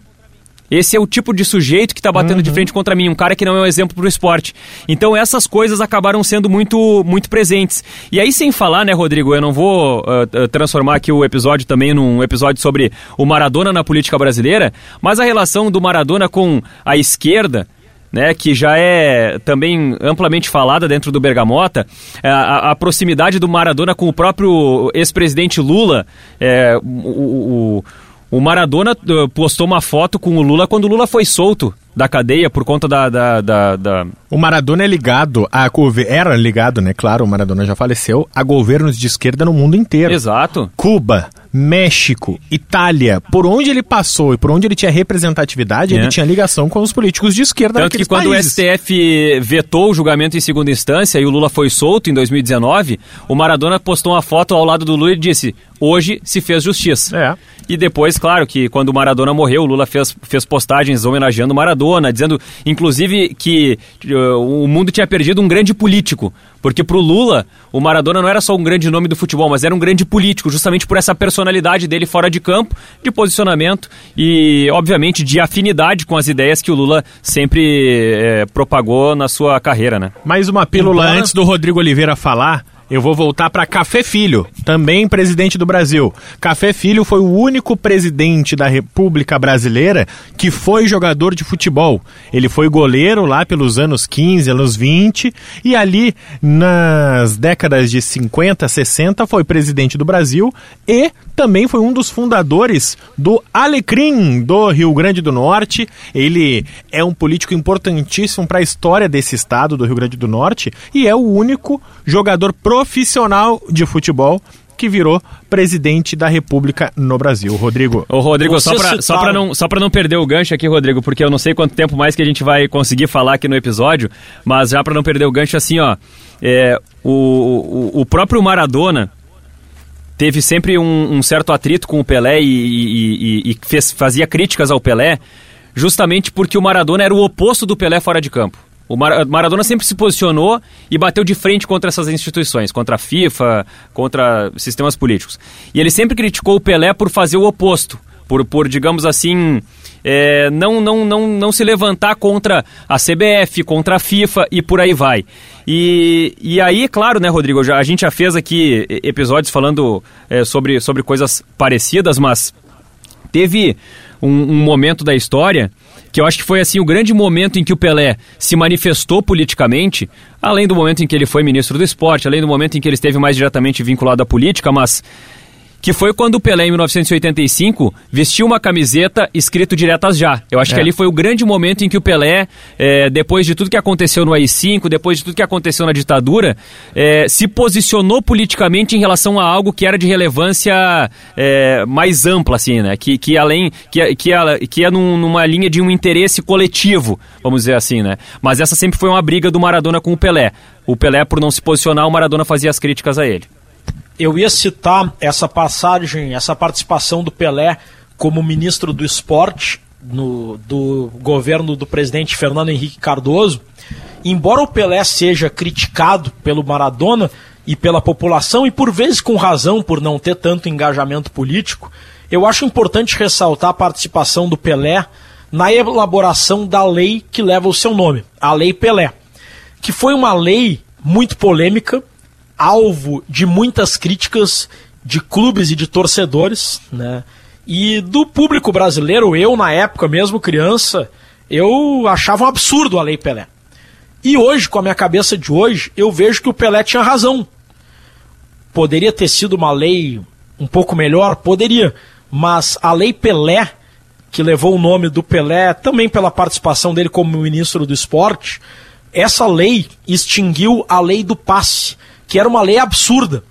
Esse é o tipo de sujeito que está batendo uhum. de frente contra mim, um cara que não é um exemplo para o esporte. Então essas coisas acabaram sendo muito, muito presentes. E aí, sem falar, né, Rodrigo, eu não vou uh, transformar aqui o episódio também num episódio sobre o Maradona na política brasileira, mas a relação do Maradona com a esquerda. Né, que já é também amplamente falada dentro do Bergamota, é, a, a proximidade do Maradona com o próprio ex-presidente Lula, é, o, o o Maradona uh, postou uma foto com o Lula quando o Lula foi solto da cadeia por conta da, da, da, da... O Maradona é ligado a era ligado, né? Claro, o Maradona já faleceu a governos de esquerda no mundo inteiro. Exato. Cuba, México, Itália, por onde ele passou e por onde ele tinha representatividade, é. ele tinha ligação com os políticos de esquerda Tanto que quando países. o STF vetou o julgamento em segunda instância e o Lula foi solto em 2019, o Maradona postou uma foto ao lado do Lula e disse: hoje se fez justiça. É. E depois, claro, que quando o Maradona morreu, o Lula fez, fez postagens homenageando o Maradona, dizendo, inclusive, que uh, o mundo tinha perdido um grande político. Porque pro Lula, o Maradona não era só um grande nome do futebol, mas era um grande político, justamente por essa personalidade dele fora de campo, de posicionamento e, obviamente, de afinidade com as ideias que o Lula sempre é, propagou na sua carreira, né? Mais uma pílula Embora... antes do Rodrigo Oliveira falar eu vou voltar para Café Filho, também presidente do Brasil. Café Filho foi o único presidente da República Brasileira que foi jogador de futebol. Ele foi goleiro lá pelos anos 15, anos 20 e ali nas décadas de 50, 60 foi presidente do Brasil e também foi um dos fundadores do Alecrim do Rio Grande do Norte. Ele é um político importantíssimo para a história desse estado do Rio Grande do Norte e é o único jogador profissional de futebol que virou presidente da República no Brasil. Rodrigo. Ô, Rodrigo, só para só pra não, só não perder o gancho aqui, Rodrigo, porque eu não sei quanto tempo mais que a gente vai conseguir falar aqui no episódio, mas já para não perder o gancho, assim, ó, é, o, o, o próprio Maradona, teve sempre um, um certo atrito com o Pelé e, e, e, e fez, fazia críticas ao Pelé, justamente porque o Maradona era o oposto do Pelé fora de campo. O Maradona sempre se posicionou e bateu de frente contra essas instituições, contra a FIFA, contra sistemas políticos. E ele sempre criticou o Pelé por fazer o oposto, por, por digamos assim, é, não, não, não, não se levantar contra a CBF, contra a FIFA e por aí vai. E, e aí, claro, né, Rodrigo, já, a gente já fez aqui episódios falando é, sobre, sobre coisas parecidas, mas teve um, um momento da história que eu acho que foi assim o grande momento em que o Pelé se manifestou politicamente, além do momento em que ele foi ministro do esporte, além do momento em que ele esteve mais diretamente vinculado à política, mas que foi quando o Pelé, em 1985, vestiu uma camiseta escrito Diretas Já. Eu acho é. que ali foi o grande momento em que o Pelé, é, depois de tudo que aconteceu no AI-5, depois de tudo que aconteceu na ditadura, é, se posicionou politicamente em relação a algo que era de relevância é, mais ampla, assim, né? Que, que além, que, que, que é num, numa linha de um interesse coletivo, vamos dizer assim, né? Mas essa sempre foi uma briga do Maradona com o Pelé. O Pelé, por não se posicionar, o Maradona fazia as críticas a ele eu ia citar essa passagem, essa participação do Pelé como ministro do esporte no, do governo do presidente Fernando Henrique Cardoso. Embora o Pelé seja criticado pelo Maradona e pela população, e por vezes com razão por não ter tanto engajamento político, eu acho importante ressaltar a participação do Pelé na elaboração da lei que leva o seu nome, a Lei Pelé, que foi uma lei muito polêmica, alvo de muitas críticas de clubes e de torcedores, né? E do público brasileiro, eu na época mesmo criança, eu achava um absurdo a Lei Pelé. E hoje, com a minha cabeça de hoje, eu vejo que o Pelé tinha razão. Poderia ter sido uma lei um pouco melhor? Poderia. Mas a Lei Pelé, que levou o nome do Pelé, também pela participação dele como ministro do esporte, essa lei extinguiu a lei do passe que era uma lei absurda.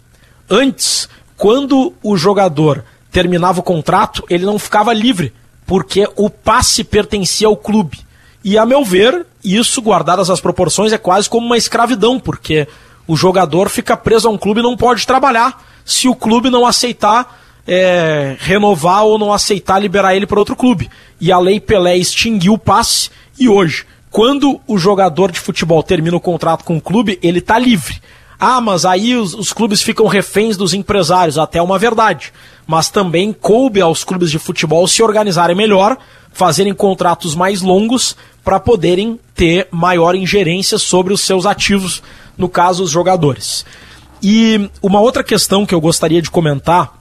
Antes, quando o jogador terminava o contrato, ele não ficava livre, porque o passe pertencia ao clube. E a meu ver, isso, guardadas as proporções, é quase como uma escravidão, porque o jogador fica preso a um clube e não pode trabalhar se o clube não aceitar é, renovar ou não aceitar liberar ele para outro clube. E a Lei Pelé extinguiu o passe e hoje, quando o jogador de futebol termina o contrato com o clube, ele está livre. Ah, mas aí os, os clubes ficam reféns dos empresários, até uma verdade. Mas também coube aos clubes de futebol se organizarem melhor, fazerem contratos mais longos para poderem ter maior ingerência sobre os seus ativos, no caso, os jogadores. E uma outra questão que eu gostaria de comentar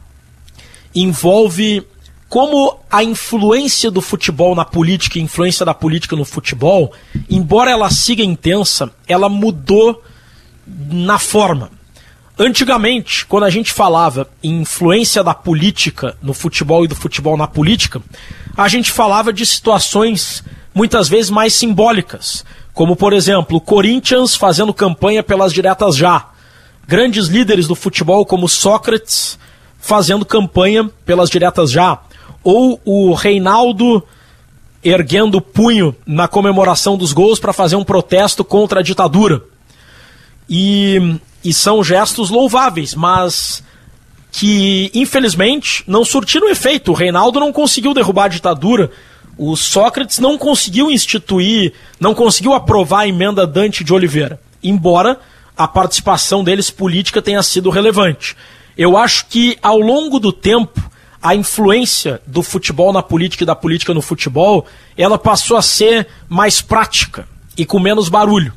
envolve como a influência do futebol na política, a influência da política no futebol, embora ela siga intensa, ela mudou na forma. Antigamente, quando a gente falava em influência da política no futebol e do futebol na política, a gente falava de situações muitas vezes mais simbólicas, como por exemplo, o Corinthians fazendo campanha pelas diretas já, grandes líderes do futebol como Sócrates fazendo campanha pelas diretas já, ou o Reinaldo erguendo o punho na comemoração dos gols para fazer um protesto contra a ditadura. E, e são gestos louváveis, mas que infelizmente não surtiram efeito. O Reinaldo não conseguiu derrubar a ditadura. O Sócrates não conseguiu instituir, não conseguiu aprovar a emenda Dante de Oliveira, embora a participação deles política tenha sido relevante. Eu acho que ao longo do tempo a influência do futebol na política e da política no futebol, ela passou a ser mais prática e com menos barulho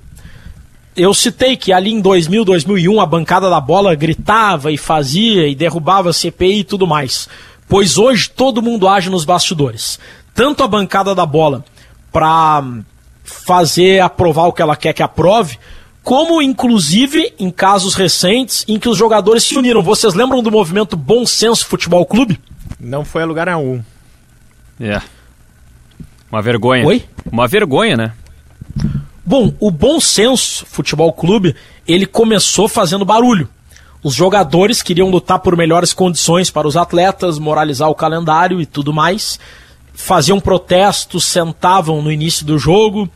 eu citei que ali em 2000, 2001 a bancada da bola gritava e fazia e derrubava a CPI e tudo mais. Pois hoje todo mundo age nos bastidores. Tanto a bancada da bola para fazer aprovar o que ela quer que aprove, como inclusive em casos recentes em que os jogadores se uniram. Vocês lembram do movimento Bom Senso Futebol Clube? Não foi a lugar nenhum. É. Yeah. Uma vergonha. Oi? Uma vergonha, né? Bom, o Bom Senso Futebol Clube, ele começou fazendo barulho. Os jogadores queriam lutar por melhores condições para os atletas, moralizar o calendário e tudo mais. Faziam protestos, sentavam no início do jogo.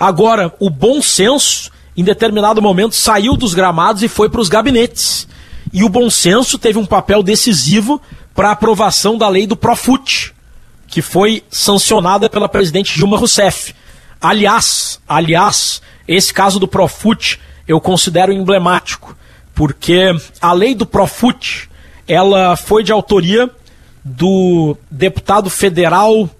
Agora, o bom senso, em determinado momento, saiu dos gramados e foi para os gabinetes. E o bom senso teve um papel decisivo para a aprovação da lei do Profut, que foi sancionada pela presidente Dilma Rousseff. Aliás, aliás, esse caso do Profut eu considero emblemático, porque a lei do Profut, ela foi de autoria do deputado federal,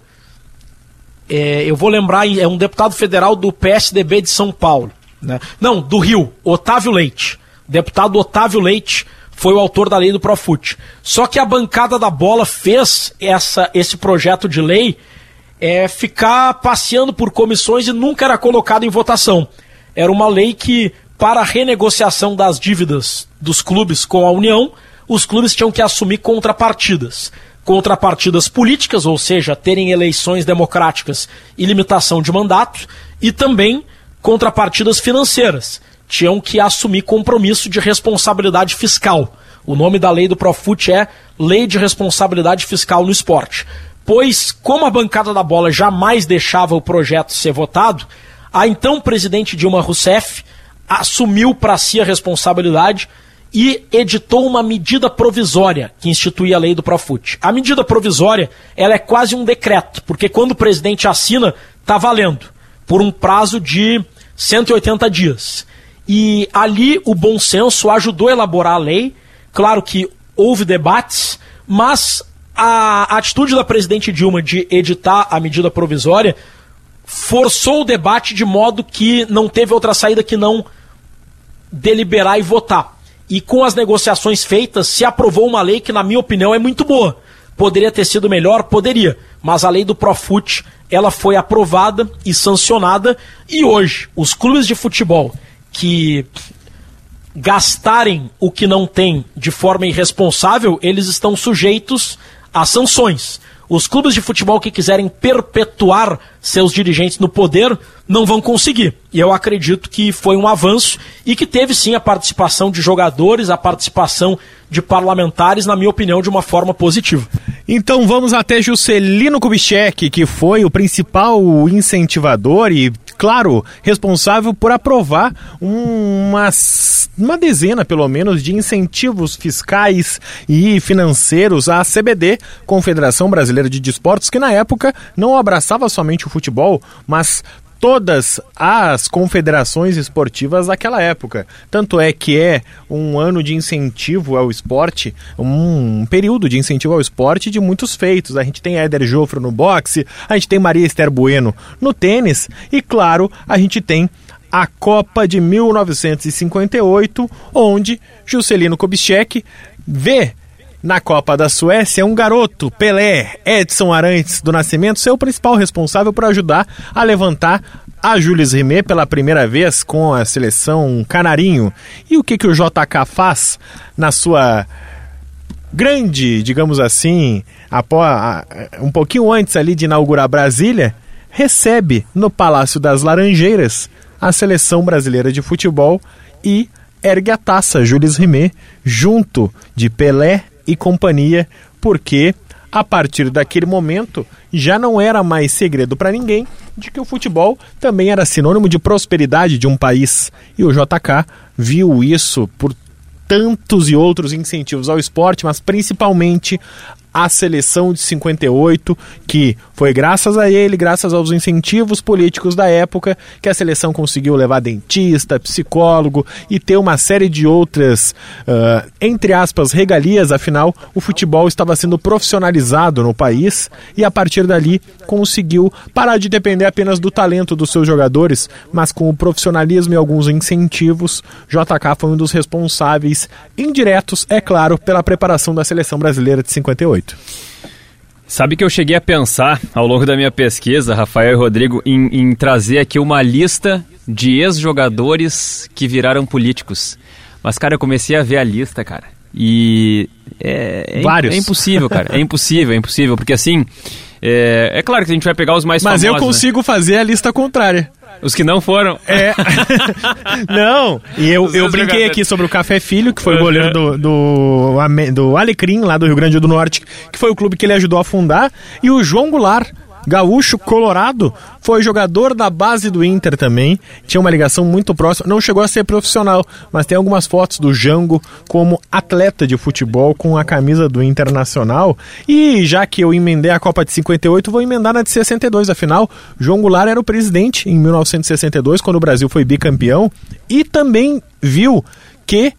é, eu vou lembrar, é um deputado federal do PSDB de São Paulo, né? não, do Rio, Otávio Leite. deputado Otávio Leite foi o autor da lei do Profut. Só que a bancada da bola fez essa, esse projeto de lei é, ficar passeando por comissões e nunca era colocado em votação. Era uma lei que, para a renegociação das dívidas dos clubes com a União, os clubes tinham que assumir contrapartidas. Contrapartidas políticas, ou seja, terem eleições democráticas e limitação de mandato, e também contrapartidas financeiras. Tinham que assumir compromisso de responsabilidade fiscal. O nome da lei do Profut é Lei de Responsabilidade Fiscal no Esporte pois, como a bancada da bola jamais deixava o projeto ser votado, a então presidente Dilma Rousseff assumiu para si a responsabilidade e editou uma medida provisória que instituía a lei do Profut. A medida provisória ela é quase um decreto, porque quando o presidente assina, está valendo, por um prazo de 180 dias. E ali o bom senso ajudou a elaborar a lei. Claro que houve debates, mas a atitude da presidente Dilma de editar a medida provisória forçou o debate de modo que não teve outra saída que não deliberar e votar. E com as negociações feitas, se aprovou uma lei que, na minha opinião, é muito boa. Poderia ter sido melhor? Poderia. Mas a lei do Profut, ela foi aprovada e sancionada. E hoje, os clubes de futebol que gastarem o que não tem de forma irresponsável, eles estão sujeitos as sanções. Os clubes de futebol que quiserem perpetuar seus dirigentes no poder não vão conseguir. E eu acredito que foi um avanço e que teve sim a participação de jogadores, a participação de parlamentares, na minha opinião, de uma forma positiva. Então vamos até Juscelino Kubitschek, que foi o principal incentivador e claro, responsável por aprovar uma, uma dezena, pelo menos, de incentivos fiscais e financeiros à CBD, Confederação Brasileira de Desportos, que na época não abraçava somente o futebol, mas todas as confederações esportivas daquela época. Tanto é que é um ano de incentivo ao esporte, um período de incentivo ao esporte de muitos feitos. A gente tem Éder Jofro no boxe, a gente tem Maria Esther Bueno no tênis e, claro, a gente tem a Copa de 1958, onde Juscelino Kubitschek vê na Copa da Suécia, um garoto, Pelé, Edson Arantes do Nascimento, ser o principal responsável por ajudar a levantar a Jules Rimet pela primeira vez com a seleção canarinho. E o que, que o JK faz na sua grande, digamos assim, após, um pouquinho antes ali de inaugurar Brasília, recebe no Palácio das Laranjeiras a seleção brasileira de futebol e ergue a taça Jules Rimet junto de Pelé, e companhia, porque a partir daquele momento já não era mais segredo para ninguém de que o futebol também era sinônimo de prosperidade de um país. E o JK viu isso por tantos e outros incentivos ao esporte, mas principalmente a seleção de 58, que foi graças a ele, graças aos incentivos políticos da época, que a seleção conseguiu levar dentista, psicólogo e ter uma série de outras, uh, entre aspas, regalias. Afinal, o futebol estava sendo profissionalizado no país e a partir dali conseguiu parar de depender apenas do talento dos seus jogadores, mas com o profissionalismo e alguns incentivos, JK foi um dos responsáveis indiretos, é claro, pela preparação da seleção brasileira de 58. Sabe que eu cheguei a pensar ao longo da minha pesquisa, Rafael e Rodrigo, em, em trazer aqui uma lista de ex-jogadores que viraram políticos. Mas, cara, eu comecei a ver a lista, cara. E é, é, Vários. é impossível, cara. É impossível, é impossível. Porque assim, é, é claro que a gente vai pegar os mais Mas famosos. eu né? consigo fazer a lista contrária. Os que não foram. É. não. E eu, Os eu brinquei jogadores. aqui sobre o Café Filho, que foi o goleiro do, do, Ame- do Alecrim, lá do Rio Grande do Norte, que foi o clube que ele ajudou a fundar. E o João Goulart, gaúcho colorado, foi jogador da base do Inter também. Tinha uma ligação muito próxima. Não chegou a ser profissional, mas tem algumas fotos do Jango como atleta de futebol com a camisa do Internacional. E já que eu emendei a Copa de 58, vou emendar na de 62. Afinal, João Goulart era o presidente em 1962, quando o Brasil foi bicampeão, e também viu que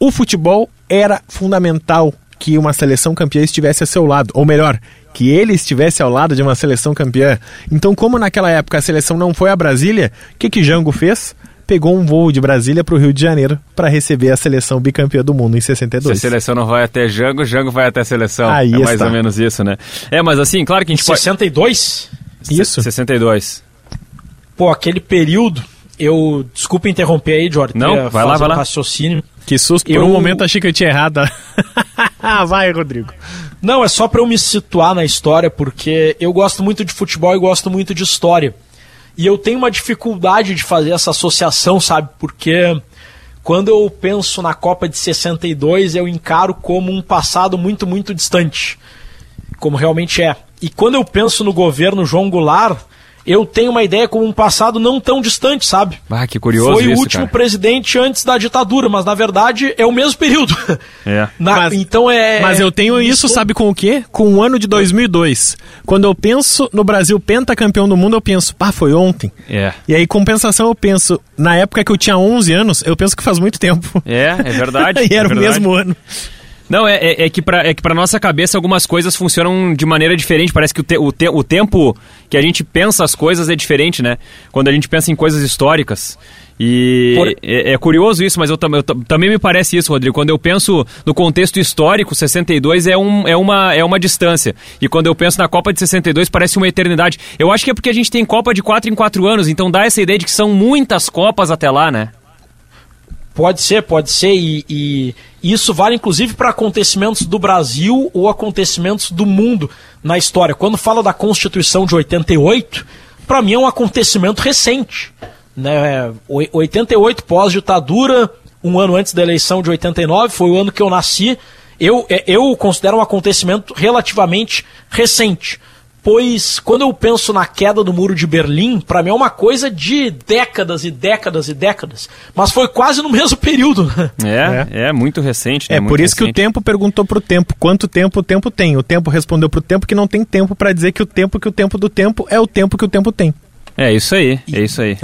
o futebol era fundamental que uma seleção campeã estivesse a seu lado, ou melhor, que ele estivesse ao lado de uma seleção campeã. Então, como naquela época a seleção não foi a Brasília, o que que Jango fez? Pegou um voo de Brasília para o Rio de Janeiro para receber a seleção bicampeã do mundo em 62. Se a seleção não vai até Jango, Jango vai até a seleção. Aí é mais está. ou menos isso, né? É, mas assim, claro que a gente pode... 62? Isso. 62. Pô, aquele período, eu. Desculpa interromper aí, Jorge. Não, vai lá, vai um lá. raciocínio. Que susto, por Eu- um momento achei que eu tinha errado. vai, Rodrigo. Não, é só pra eu me situar na história, porque eu gosto muito de futebol e gosto muito de história. E eu tenho uma dificuldade de fazer essa associação, sabe? Porque quando eu penso na Copa de 62, eu encaro como um passado muito, muito distante. Como realmente é. E quando eu penso no governo João Goulart, eu tenho uma ideia como um passado não tão distante, sabe? Ah, que curioso Foi o isso, último cara. presidente antes da ditadura, mas na verdade é o mesmo período. É. Na- Mas- então é. Mas eu tenho isso, sabe com o quê? Com o ano de 2002. Quando eu penso no Brasil pentacampeão do mundo, eu penso, pá, foi ontem. É. E aí, compensação, eu penso, na época que eu tinha 11 anos, eu penso que faz muito tempo. É, é verdade. e era é o verdade. mesmo ano. Não, é, é, é que pra, é que pra nossa cabeça algumas coisas funcionam de maneira diferente. Parece que o, te- o, te- o tempo que a gente pensa as coisas é diferente, né? Quando a gente pensa em coisas históricas. E Por- é, é curioso isso, mas eu, tam- eu tam- também me parece isso, Rodrigo. Quando eu penso no contexto histórico, 62 é, um, é, uma, é uma distância. E quando eu penso na Copa de 62, parece uma eternidade. Eu acho que é porque a gente tem Copa de 4 em 4 anos, então dá essa ideia de que são muitas Copas até lá, né? Pode ser, pode ser, e, e isso vale inclusive para acontecimentos do Brasil ou acontecimentos do mundo na história. Quando fala da Constituição de 88, para mim é um acontecimento recente. Né? O- 88 pós-ditadura, um ano antes da eleição de 89, foi o ano que eu nasci. Eu, é- eu considero um acontecimento relativamente recente. Pois quando eu penso na queda do muro de Berlim, para mim é uma coisa de décadas e décadas e décadas. Mas foi quase no mesmo período. né? É, é, muito recente. né? É Muito por isso que o recente. tempo perguntou pro tempo quanto tempo o tempo tem. O tempo respondeu pro tempo que não tem tempo pra dizer que o tempo que o tempo do tempo é o tempo que o tempo tem. É isso aí, é isso aí.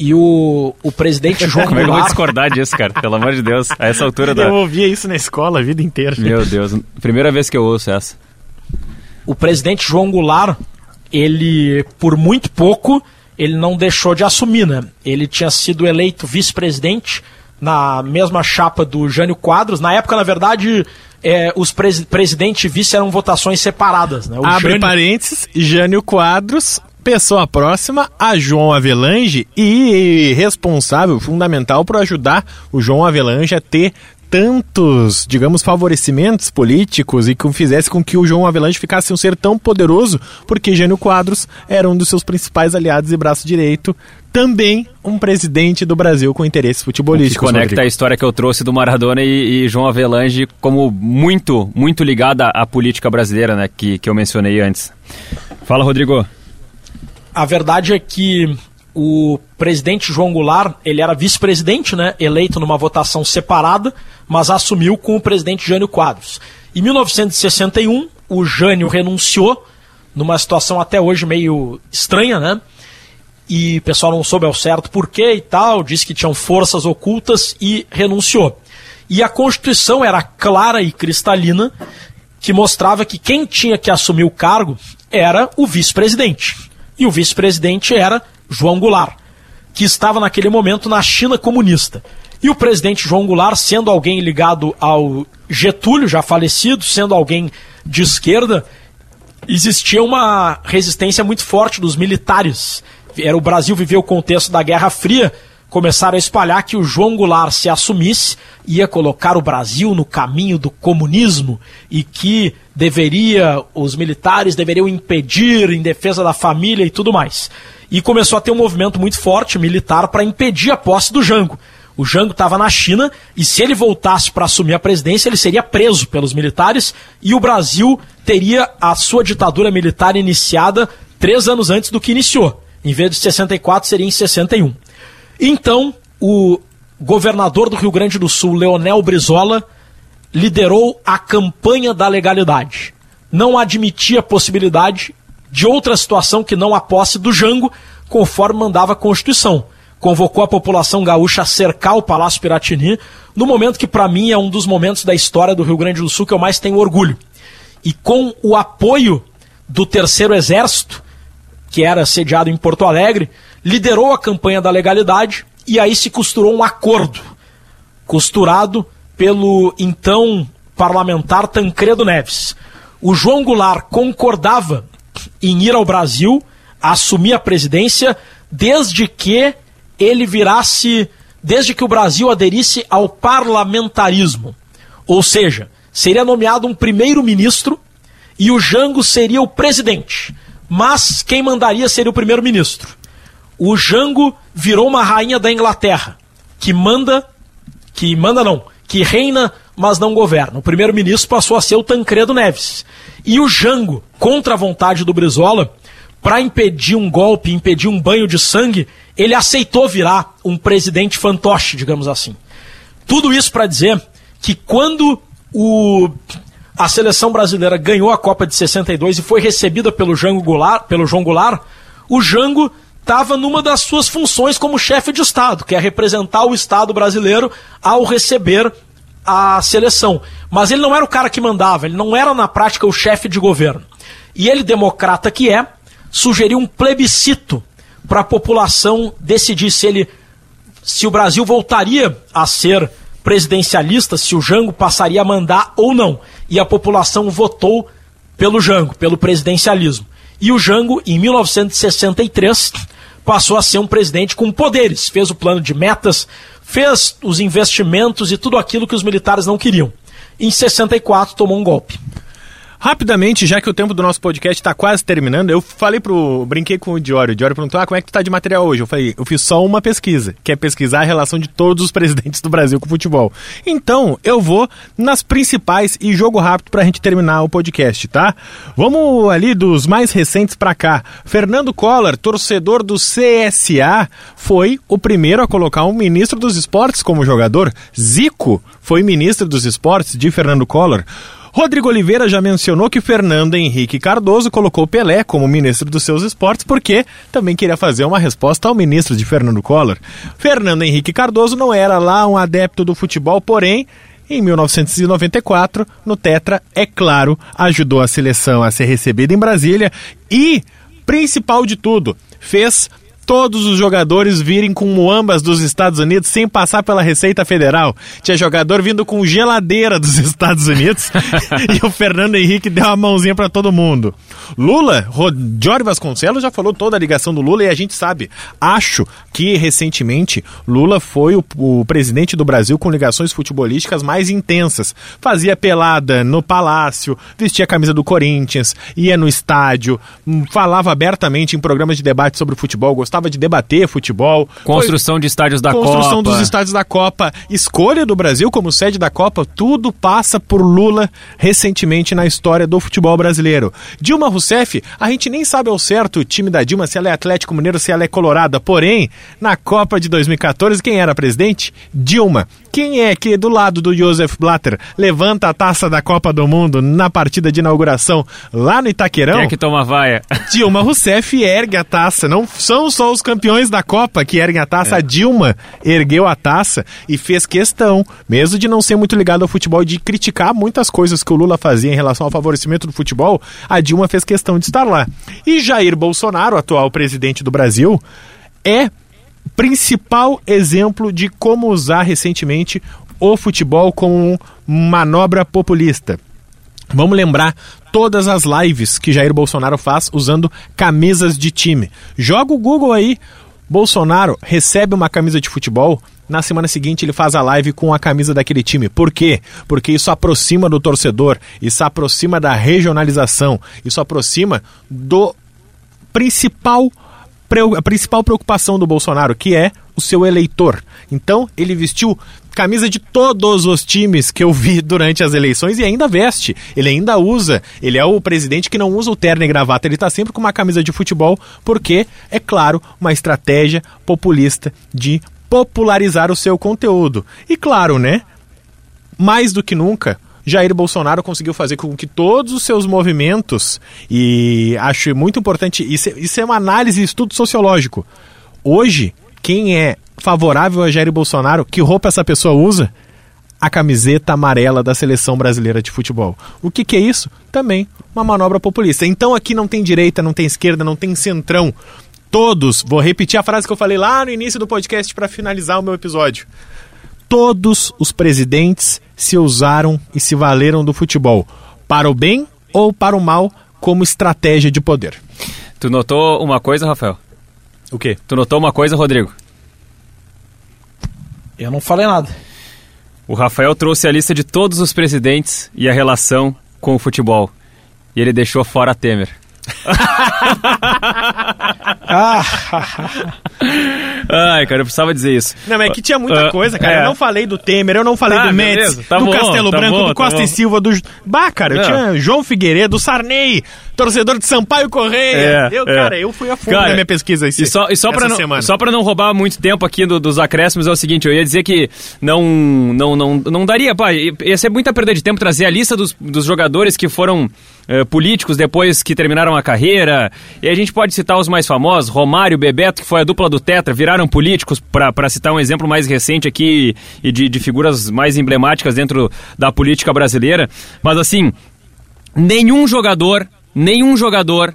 E, e o, o presidente João Como é que eu vou discordar disso, cara? Pelo amor de Deus. A essa altura da. Eu ouvia isso na escola a vida inteira. Meu Deus, primeira vez que eu ouço essa. O presidente João Goulart, ele, por muito pouco, ele não deixou de assumir, né? Ele tinha sido eleito vice-presidente na mesma chapa do Jânio Quadros. Na época, na verdade, é, os presi presidente e vice eram votações separadas, né? O Abre Jânio- parênteses, Jânio Quadros, pessoa próxima a João Avelange e responsável, fundamental, por ajudar o João Avelange a ter tantos, digamos, favorecimentos políticos e que fizesse com que o João Avelange ficasse um ser tão poderoso, porque Jânio Quadros era um dos seus principais aliados e braço direito, também um presidente do Brasil com interesses Que futebolísticos. conecta Rodrigo. a história que eu trouxe do Maradona e, e João Avelange como muito, muito ligada à política brasileira, né? Que, que eu mencionei antes. Fala, Rodrigo. A verdade é que o presidente João Goulart, ele era vice-presidente, né, eleito numa votação separada, mas assumiu com o presidente Jânio Quadros. Em 1961, o Jânio renunciou, numa situação até hoje meio estranha, né? E o pessoal não soube ao certo por quê e tal, disse que tinham forças ocultas e renunciou. E a Constituição era clara e cristalina, que mostrava que quem tinha que assumir o cargo era o vice-presidente. E o vice-presidente era João Goulart, que estava naquele momento na China comunista. E o presidente João Goulart, sendo alguém ligado ao Getúlio, já falecido, sendo alguém de esquerda, existia uma resistência muito forte dos militares. Era o Brasil viveu o contexto da Guerra Fria, começaram a espalhar que o João Goulart se assumisse ia colocar o Brasil no caminho do comunismo e que deveria os militares deveriam impedir em defesa da família e tudo mais. E começou a ter um movimento muito forte militar para impedir a posse do Jango. O Jango estava na China e se ele voltasse para assumir a presidência, ele seria preso pelos militares e o Brasil teria a sua ditadura militar iniciada três anos antes do que iniciou. Em vez de 64, seria em 61. Então, o governador do Rio Grande do Sul, Leonel Brizola, liderou a campanha da legalidade. Não admitia a possibilidade de outra situação que não a posse do Jango, conforme mandava a Constituição. convocou a população gaúcha a cercar o Palácio Piratini, no momento que para mim é um dos momentos da história do Rio Grande do Sul que eu mais tenho orgulho. E com o apoio do Terceiro Exército, que era sediado em Porto Alegre, liderou a campanha da legalidade e aí se costurou um acordo, costurado pelo então parlamentar Tancredo Neves. O João Goulart concordava em ir ao Brasil, assumir a presidência, desde que ele virasse, desde que o Brasil aderisse ao parlamentarismo. Ou seja, seria nomeado um primeiro-ministro e o Jango seria o presidente. Mas quem mandaria seria o primeiro-ministro. O Jango virou uma rainha da Inglaterra, que manda, que manda não, que reina, mas não governa. O primeiro-ministro passou a ser o Tancredo Neves. E o Jango, contra a vontade do Brizola, para impedir um golpe, impedir um banho de sangue, ele aceitou virar um presidente fantoche, digamos assim. Tudo isso para dizer que quando o, a seleção brasileira ganhou a Copa de 62 e foi recebida pelo, Jango Goulart, pelo João Goulart, o Jango estava numa das suas funções como chefe de Estado, que é representar o Estado brasileiro ao receber a seleção. Mas ele não era o cara que mandava, ele não era na prática o chefe de governo. E ele, democrata que é, sugeriu um plebiscito para a população decidir se ele se o Brasil voltaria a ser presidencialista, se o Jango passaria a mandar ou não. E a população votou pelo Jango, pelo presidencialismo. E o Jango, em 1963, passou a ser um presidente com poderes. Fez o plano de metas, fez os investimentos e tudo aquilo que os militares não queriam. Em 64, tomou um golpe. Rapidamente, já que o tempo do nosso podcast está quase terminando, eu falei pro. Brinquei com o Diório. O Diório perguntou: ah, como é que tu tá de material hoje? Eu falei, eu fiz só uma pesquisa, que é pesquisar a relação de todos os presidentes do Brasil com o futebol. Então, eu vou nas principais e jogo rápido pra gente terminar o podcast, tá? Vamos ali dos mais recentes pra cá. Fernando Collor, torcedor do CSA, foi o primeiro a colocar um ministro dos esportes como jogador. Zico foi ministro dos esportes de Fernando Collor. Rodrigo Oliveira já mencionou que Fernando Henrique Cardoso colocou Pelé como ministro dos seus esportes porque também queria fazer uma resposta ao ministro de Fernando Collor. Fernando Henrique Cardoso não era lá um adepto do futebol, porém em 1994, no Tetra, é claro, ajudou a seleção a ser recebida em Brasília e, principal de tudo, fez todos os jogadores virem com muambas dos Estados Unidos sem passar pela Receita Federal. Tinha jogador vindo com geladeira dos Estados Unidos e o Fernando Henrique deu uma mãozinha para todo mundo. Lula, Jorge Vasconcelos já falou toda a ligação do Lula e a gente sabe. Acho que recentemente Lula foi o, o presidente do Brasil com ligações futebolísticas mais intensas. Fazia pelada no palácio, vestia a camisa do Corinthians, ia no estádio, hum, falava abertamente em programas de debate sobre futebol, gostava de debater futebol. Construção de estádios da construção Copa. Construção dos estádios da Copa. Escolha do Brasil como sede da Copa. Tudo passa por Lula recentemente na história do futebol brasileiro. Dilma Rousseff, a gente nem sabe ao certo o time da Dilma, se ela é Atlético Mineiro, se ela é Colorada. Porém, na Copa de 2014, quem era presidente? Dilma. Quem é que, do lado do Joseph Blatter, levanta a taça da Copa do Mundo na partida de inauguração lá no Itaquerão? Quem é que toma vaia? Dilma Rousseff ergue a taça. Não são só os campeões da Copa que erguem a taça. É. A Dilma ergueu a taça e fez questão, mesmo de não ser muito ligado ao futebol, de criticar muitas coisas que o Lula fazia em relação ao favorecimento do futebol, a Dilma fez questão de estar lá. E Jair Bolsonaro, atual presidente do Brasil, é principal exemplo de como usar recentemente o futebol como manobra populista. Vamos lembrar todas as lives que Jair Bolsonaro faz usando camisas de time. Joga o Google aí. Bolsonaro recebe uma camisa de futebol, na semana seguinte ele faz a live com a camisa daquele time. Por quê? Porque isso aproxima do torcedor, isso aproxima da regionalização, isso aproxima do principal a principal preocupação do Bolsonaro, que é o seu eleitor. Então, ele vestiu camisa de todos os times que eu vi durante as eleições e ainda veste. Ele ainda usa. Ele é o presidente que não usa o terno e gravata, ele está sempre com uma camisa de futebol, porque, é claro, uma estratégia populista de popularizar o seu conteúdo. E claro, né? Mais do que nunca, Jair Bolsonaro conseguiu fazer com que todos os seus movimentos, e acho muito importante, isso, é, isso é uma análise e estudo sociológico. Hoje, quem é favorável a Jair Bolsonaro, que roupa essa pessoa usa? A camiseta amarela da seleção brasileira de futebol. O que, que é isso? Também uma manobra populista. Então aqui não tem direita, não tem esquerda, não tem centrão. Todos, vou repetir a frase que eu falei lá no início do podcast para finalizar o meu episódio. Todos os presidentes se usaram e se valeram do futebol, para o bem ou para o mal, como estratégia de poder. Tu notou uma coisa, Rafael? O quê? Tu notou uma coisa, Rodrigo? Eu não falei nada. O Rafael trouxe a lista de todos os presidentes e a relação com o futebol. E ele deixou fora Temer. Ah, Ai, cara, eu precisava dizer isso. Não, mas é que tinha muita Ah, coisa, cara. é. Eu não falei do Temer, eu não falei Tá, do beleza, tá do bom, Castelo tá Branco, bom, do tá Costa bom. e Silva, do. Bah, cara, eu Não. tinha João Figueiredo, do Sarney, torcedor de Sampaio Correia. É, eu, é. cara, eu fui a fundo Cara, na minha pesquisa esse, E só, e só essa para não, semana. só pra não roubar muito tempo aqui do- dos acréscimos, é o seguinte, eu ia dizer que não, não, não, não daria, pá, ia ser muita perda de tempo trazer a lista dos, dos jogadores que foram eh, políticos depois que terminaram a carreira, e a gente pode citar os mais famosos, Romário, Bebeto, que foi a dupla do Tetra, viraram políticos, para citar um exemplo mais recente aqui e de, de figuras mais emblemáticas dentro da política brasileira, mas assim, nenhum jogador, nenhum jogador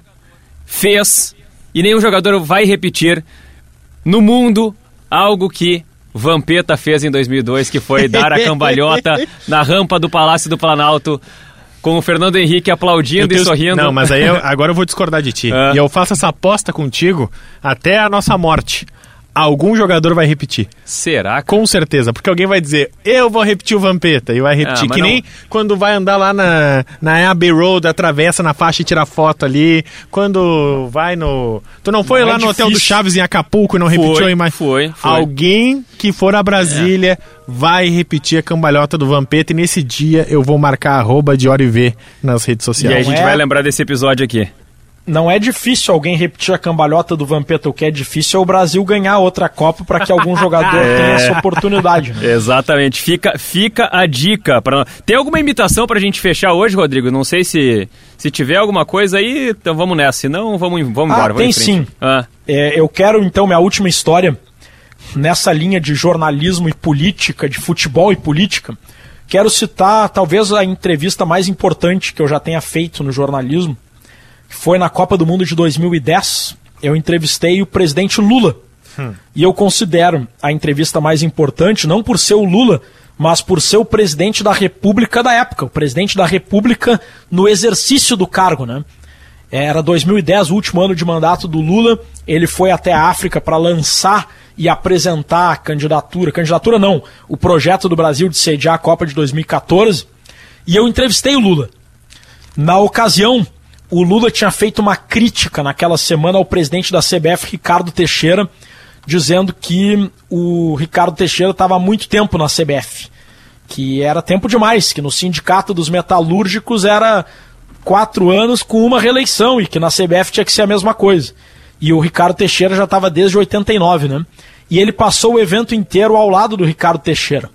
fez e nenhum jogador vai repetir no mundo algo que Vampeta fez em 2002, que foi dar a cambalhota na rampa do Palácio do Planalto com o Fernando Henrique aplaudindo tenho- e sorrindo. Não, mas aí eu- agora eu vou discordar de ti. Ah. E eu faço essa aposta contigo até a nossa morte. Algum jogador vai repetir. Será? cara? Com certeza, porque alguém vai dizer, eu vou repetir o Vampeta, e vai repetir. Ah, que não- nem quando vai andar lá na, na Abbey Road, atravessa na faixa e tira foto ali. Quando vai no. Tu não foi Não lá é no Hotel do difícil. Chaves em Acapulco e não repetiu Foi, a imagem? foi, foi. Alguém que for a Brasília vai repetir a cambalhota do Vampeta e nesse dia eu vou marcar arroba de hora e ver nas redes E aí a sociais. gente é- vai lembrar desse episódio aqui. Não é difícil alguém repetir a cambalhota do Vampeta. O que é difícil é o Brasil ganhar outra Copa para que algum jogador tenha essa oportunidade. né? Exatamente. Fica, fica a dica. Pra... Tem alguma imitação pra gente fechar hoje, Rodrigo? Não sei se, se tiver alguma coisa aí, então vamos nessa. Se não, vamos, vamos Ah, embora. vamos tem em frente. sim. Ah. É, eu quero, então, minha última história, nessa linha de jornalismo e política, de futebol e política. Quero citar, talvez, a entrevista mais importante que eu já tenha feito no jornalismo, foi na Copa do Mundo de 2010. Eu entrevistei o presidente Lula. E eu considero a entrevista mais importante, não por ser o Lula, mas por ser o presidente da República da época, o presidente da República no exercício do cargo, né? Era 2010, o último ano de mandato do Lula. Ele foi até a África para lançar e apresentar a candidatura. Candidatura não, o projeto do Brasil de sediar a Copa de 2014. E eu entrevistei o Lula. Na ocasião, o Lula tinha feito uma crítica naquela semana ao presidente da CBF, Ricardo Teixeira, dizendo que o Ricardo Teixeira estava há muito tempo na CBF. Que era tempo demais, que no sindicato dos metalúrgicos era quatro anos com uma reeleição e que na CBF tinha que ser a mesma coisa. E o Ricardo Teixeira já estava desde 89, né? E ele passou o evento inteiro ao lado do Ricardo Teixeira.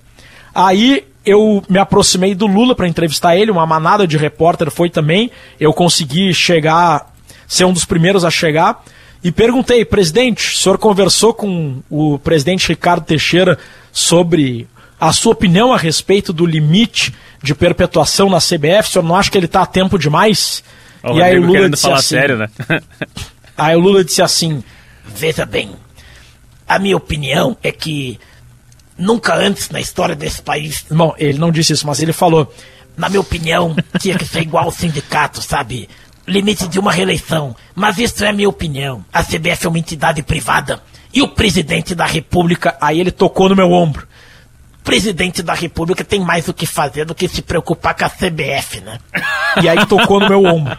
Aí eu me aproximei do Lula para entrevistar ele, uma manada de repórter foi também. Eu consegui chegar, ser um dos primeiros a chegar. E perguntei, presidente, o senhor conversou com o presidente Ricardo Teixeira sobre a sua opinião a respeito do limite de perpetuação na CBF? O senhor não acha que ele está a tempo demais? Ó, o Rodrigo querendo falar sério, né? Aí o Lula disse assim: Veja bem, a minha opinião é que nunca antes na história desse país, Bom, ele não disse isso, mas ele falou. na minha opinião, tinha que ser igual ao sindicato, sabe? Limite de uma reeleição. Mas isso é a minha opinião. A CBF é uma entidade privada. E o presidente da República, Aí ele tocou no meu ombro. presidente da República tem mais o que fazer do que se preocupar com a CBF, né? E aí tocou no meu ombro.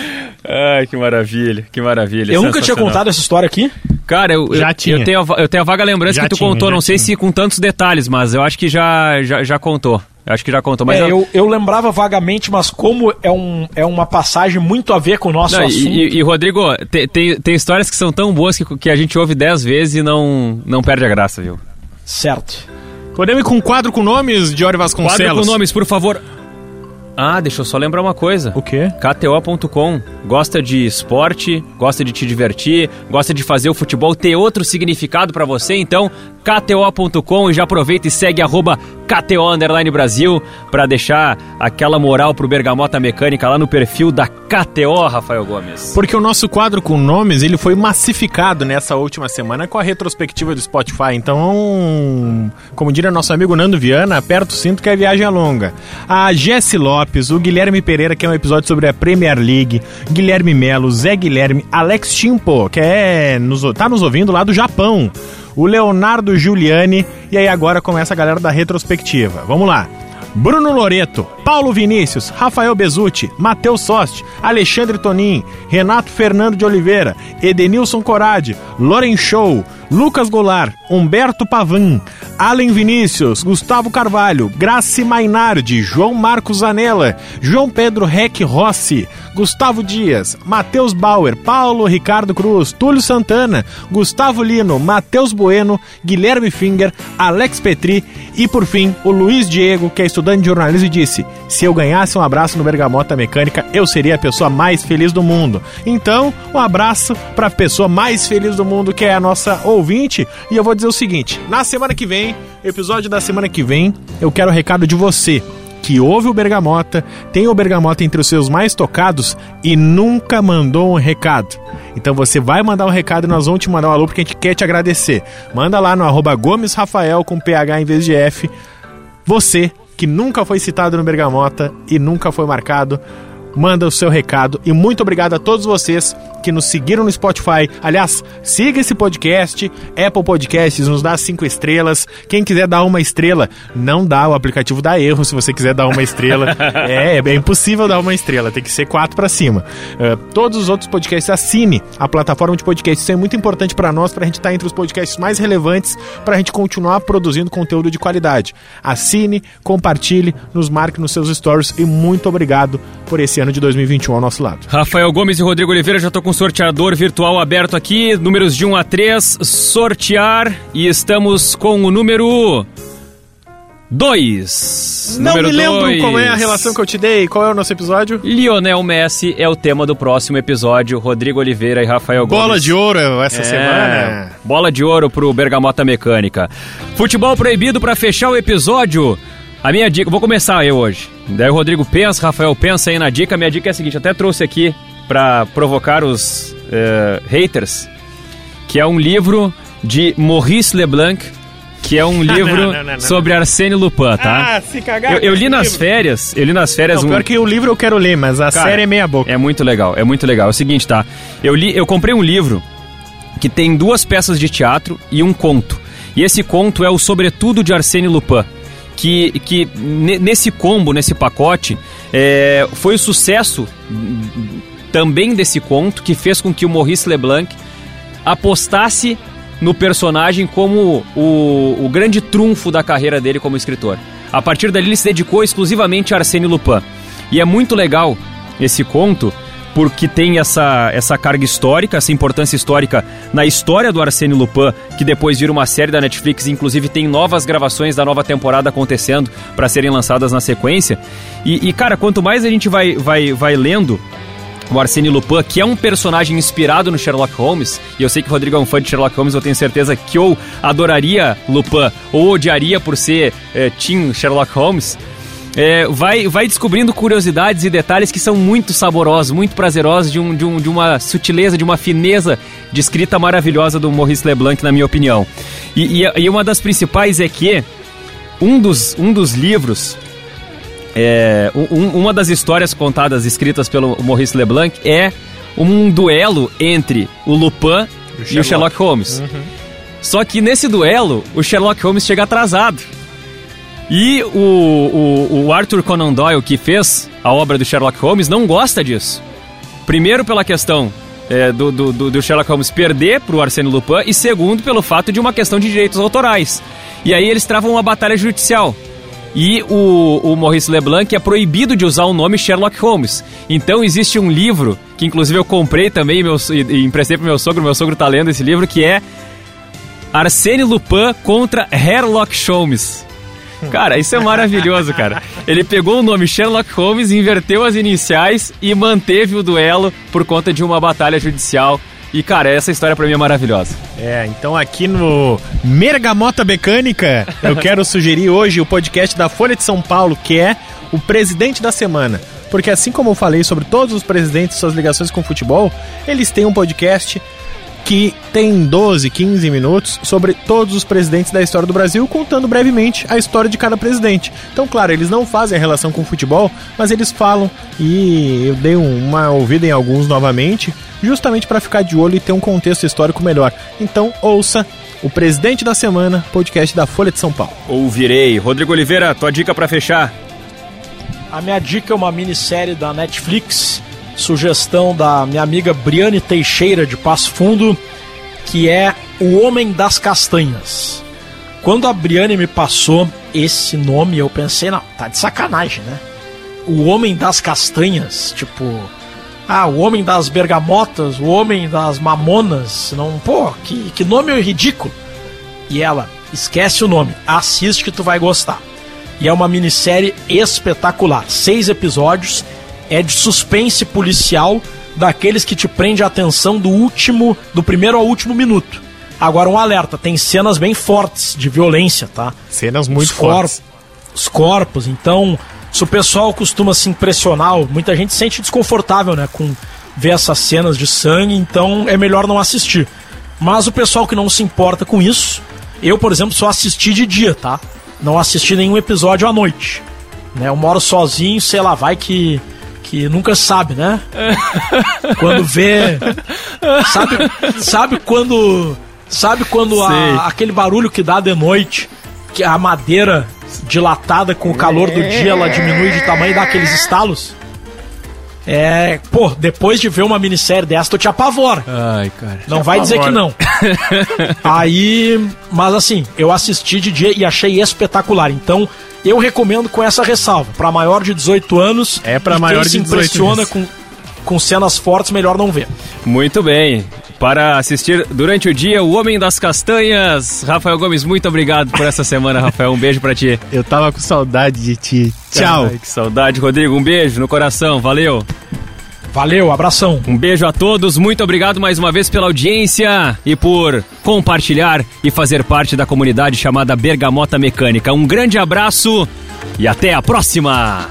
Ai, que maravilha, que maravilha. Eu nunca tinha contado essa história aqui. Cara, eu, Já eu, tinha. eu tenho, a, eu tenho a vaga lembrança Já que tu tinha, contou, não sei tinha. se com tantos detalhes, mas eu acho que já, já, já contou. Eu acho que já contou. Mas É, eu- eu, eu lembrava vagamente, mas como é, um, é uma passagem muito a ver com o nosso Não, e- assunto. e, e, Rodrigo, te- tem, tem histórias que são tão boas que, que a gente ouve dez vezes e não, não perde a graça, viu? Certo. Podemos ir com um quadro com nomes, Diori Vasconcelos? Quadro com nomes, por favor. Ah, deixa eu só lembrar uma coisa. O quê? KTO.com gosta de esporte, gosta de te divertir, gosta de fazer o futebol ter outro significado pra você, então KTO.com e já aproveita e segue arroba KTO Underline Brasil pra deixar aquela moral pro Bergamota Mecânica lá no perfil da KTO, Rafael Gomes. Porque o nosso quadro com nomes, ele foi massificado nessa última semana com a retrospectiva do Spotify. Então, como diria nosso amigo Nando Viana, aperta o cinto que a viagem é longa. A Jesse Lopes, o Guilherme Pereira, que é um episódio sobre a Premier League, Guilherme Melo, Zé Guilherme, Alex Chimpo, que é nos, tá nos ouvindo lá do Japão, o Leonardo Giuliani, e aí agora começa a galera da retrospectiva. Vamos lá. Bruno Loreto, Paulo Vinícius, Rafael Bezutti, Matheus Sost, Alexandre Tonin, Renato Fernando de Oliveira, Edenilson Corade, Loren Show, Lucas Goulart, Humberto Pavan, Allen Vinícius, Gustavo Carvalho, Graci Mainardi, João Marcos Zanella, João Pedro Rec Rossi, Gustavo Dias, Matheus Bauer, Paulo Ricardo Cruz, Túlio Santana, Gustavo Lino, Matheus Bueno, Guilherme Finger, Alex Petri e, por fim, o Luiz Diego, que é estudante de jornalismo e disse: Se eu ganhasse um abraço no Bergamota Mecânica, eu seria a pessoa mais feliz do mundo. Então, um abraço para a pessoa mais feliz do mundo, que é a nossa ouvinte. E eu vou dizer o seguinte: na semana que vem, episódio da semana que vem, eu quero o recado de você que ouve o Bergamota, tem o Bergamota entre os seus mais tocados e nunca mandou um recado. Então você vai mandar um recado e nós vamos te mandar um alô porque a gente quer te agradecer. Manda lá no arroba Gomes Rafael com PH em vez de F. Você que nunca foi citado no Bergamota e nunca foi marcado, manda o seu recado. E muito obrigado a todos vocês que nos seguiram no Spotify. Aliás, siga esse podcast, Apple Podcasts, nos dá cinco estrelas. Quem quiser dar uma estrela, não dá, o aplicativo dá erro se você quiser dar uma estrela. é, é impossível dar uma estrela, tem que ser quatro para cima. Uh, todos os outros podcasts, assine a plataforma de podcast. Isso é muito importante para nós, para a gente estar tá entre os podcasts mais relevantes, para a gente continuar produzindo conteúdo de qualidade. Assine, compartilhe, nos marque nos seus stories e muito obrigado por esse ano de 2021 ao nosso lado. Rafael Gomes e Rodrigo Oliveira, já estou com sorteador virtual aberto aqui, números de 1 a 3, sortear e estamos com o número 2. Não número me lembro dois. qual é a relação que eu te dei, qual é o nosso episódio? Lionel Messi é o tema do próximo episódio, Rodrigo Oliveira e Rafael Gomes. Bola de ouro essa É, semana. Bola de ouro pro Bergamota Mecânica. Futebol proibido pra fechar o episódio. A minha dica, vou começar eu hoje. Daí o Rodrigo pensa, Rafael pensa aí na dica. Minha dica é a seguinte, até trouxe aqui pra provocar os eh, haters, que é um livro de Maurice Leblanc, que é um livro não, não, não. sobre Arsène Lupin, tá? Ah, se cagar. eu, eu li nas livro. férias, eu li nas férias Não, um... pior que o livro eu quero ler, mas a Cara, série é meia boca. É muito legal, é muito legal. É o seguinte, tá? Eu li, eu comprei um livro que tem duas peças de teatro e um conto. E esse conto é o Sobretudo de Arsène Lupin. Que, que ne- nesse combo, nesse pacote, é, foi o sucesso também desse conto que fez com que o Maurice Leblanc apostasse no personagem como o, o grande trunfo da carreira dele como escritor. A partir dali ele se dedicou exclusivamente a Arsène Lupin. E é muito legal esse conto porque tem essa, essa carga histórica, essa importância histórica na história do Arsène Lupin, que depois vira uma série da Netflix, inclusive tem novas gravações da nova temporada acontecendo para serem lançadas na sequência. E, e, cara, quanto mais a gente vai, vai, vai lendo o Arsène Lupin, que é um personagem inspirado no Sherlock Holmes, e eu sei que o Rodrigo é um fã de Sherlock Holmes, eu tenho certeza que ou adoraria Lupin ou odiaria por ser é, Team Sherlock Holmes, é, vai, vai descobrindo curiosidades e detalhes que são muito saborosos, muito prazerosos, de, um, de, um, de uma sutileza, de uma fineza de escrita maravilhosa do Maurice Leblanc, na minha opinião. E, e, e uma das principais é que um dos, um dos livros é, um- uma das histórias contadas, escritas pelo Maurice Leblanc, é um duelo entre o Lupin e o Sherlock Holmes. Só que nesse duelo, o Sherlock Holmes chega atrasado. E o, o, o Arthur Conan Doyle, que fez a obra do Sherlock Holmes, não gosta disso. Primeiro pela questão é, do, do, do- Sherlock Holmes perder pro Arsène Lupin e segundo pelo fato de uma questão de direitos autorais. E aí eles travam uma batalha judicial. E o, o Maurice Leblanc é proibido de usar o nome Sherlock Holmes. Então existe um livro, que inclusive eu comprei também meu, e, emprestei pro meu sogro, meu sogro tá lendo esse livro, que é Arsène Lupin contra Sherlock Holmes. Cara, isso é maravilhoso, cara. Ele pegou o nome Sherlock Holmes, inverteu as iniciais e manteve o duelo por conta de uma batalha judicial. E, cara, essa história pra mim é maravilhosa. É, então aqui no Mergamota Mecânica, eu quero sugerir hoje o podcast da Folha de São Paulo, que é o Presidente da Semana. Porque assim como eu falei sobre todos os presidentes e suas ligações com o futebol, eles têm um podcast que tem 12, 15 minutos sobre todos os presidentes da história do Brasil, contando brevemente a história de cada presidente. Então, claro, eles não fazem a relação com o futebol, mas eles falam e eu dei uma ouvida em alguns novamente, justamente para ficar de olho e ter um contexto histórico melhor. Então, ouça o Presidente da Semana, podcast da Folha de São Paulo. Ouvirei. Rodrigo Oliveira, tua dica para fechar? A minha dica é uma minissérie da Netflix, sugestão da minha amiga Briane Teixeira de Passo Fundo, que é O Homem das Castanhas. Quando a Briane me passou esse nome, eu pensei, não, tá de sacanagem, né? O Homem das Castanhas, tipo, ah, o Homem das Bergamotas, o Homem das Mamonas, não, pô, que, que nome ridículo. E ela, esquece o nome, assiste que tu vai gostar. E é uma minissérie espetacular. Seis episódios, é de suspense policial, daqueles que te prende a atenção do último, do primeiro ao último minuto. Agora um alerta, tem cenas bem fortes de violência, tá? Cenas muito os fortes. Os corpos, então, se o pessoal costuma se impressionar, muita gente se sente desconfortável, né, com ver essas cenas de sangue, então é melhor não assistir. Mas o pessoal que não se importa com isso, eu, por exemplo, só assisti de dia, tá? Não assisti nenhum episódio à noite. Né? Eu moro sozinho, sei lá, vai que que nunca sabe, né? quando vê, sabe, sabe quando, sabe quando a, aquele barulho que dá de noite, que a madeira dilatada com o calor do dia ela diminui de tamanho e dá aqueles estalos? É, pô, depois de ver uma minissérie dessa, tu te apavora. Ai, cara. Não vai dizer que não. Aí, mas assim, eu assisti de dia e achei espetacular. Então, eu recomendo com essa ressalva. Para maior de 18 anos, É pra e maior quem de se 18 impressiona anos. com, com cenas fortes, melhor não ver. Muito bem. Para assistir durante o dia, O Homem das Castanhas. Rafael Gomes, muito obrigado por essa semana, Rafael. Um beijo pra ti. Eu tava com saudade de ti. Tchau. Ai, que saudade, Rodrigo. Um beijo no coração. Valeu. Valeu, abração. Um beijo a todos, muito obrigado mais uma vez pela audiência e por compartilhar e fazer parte da comunidade chamada Bergamota Mecânica. Um grande abraço e até a próxima!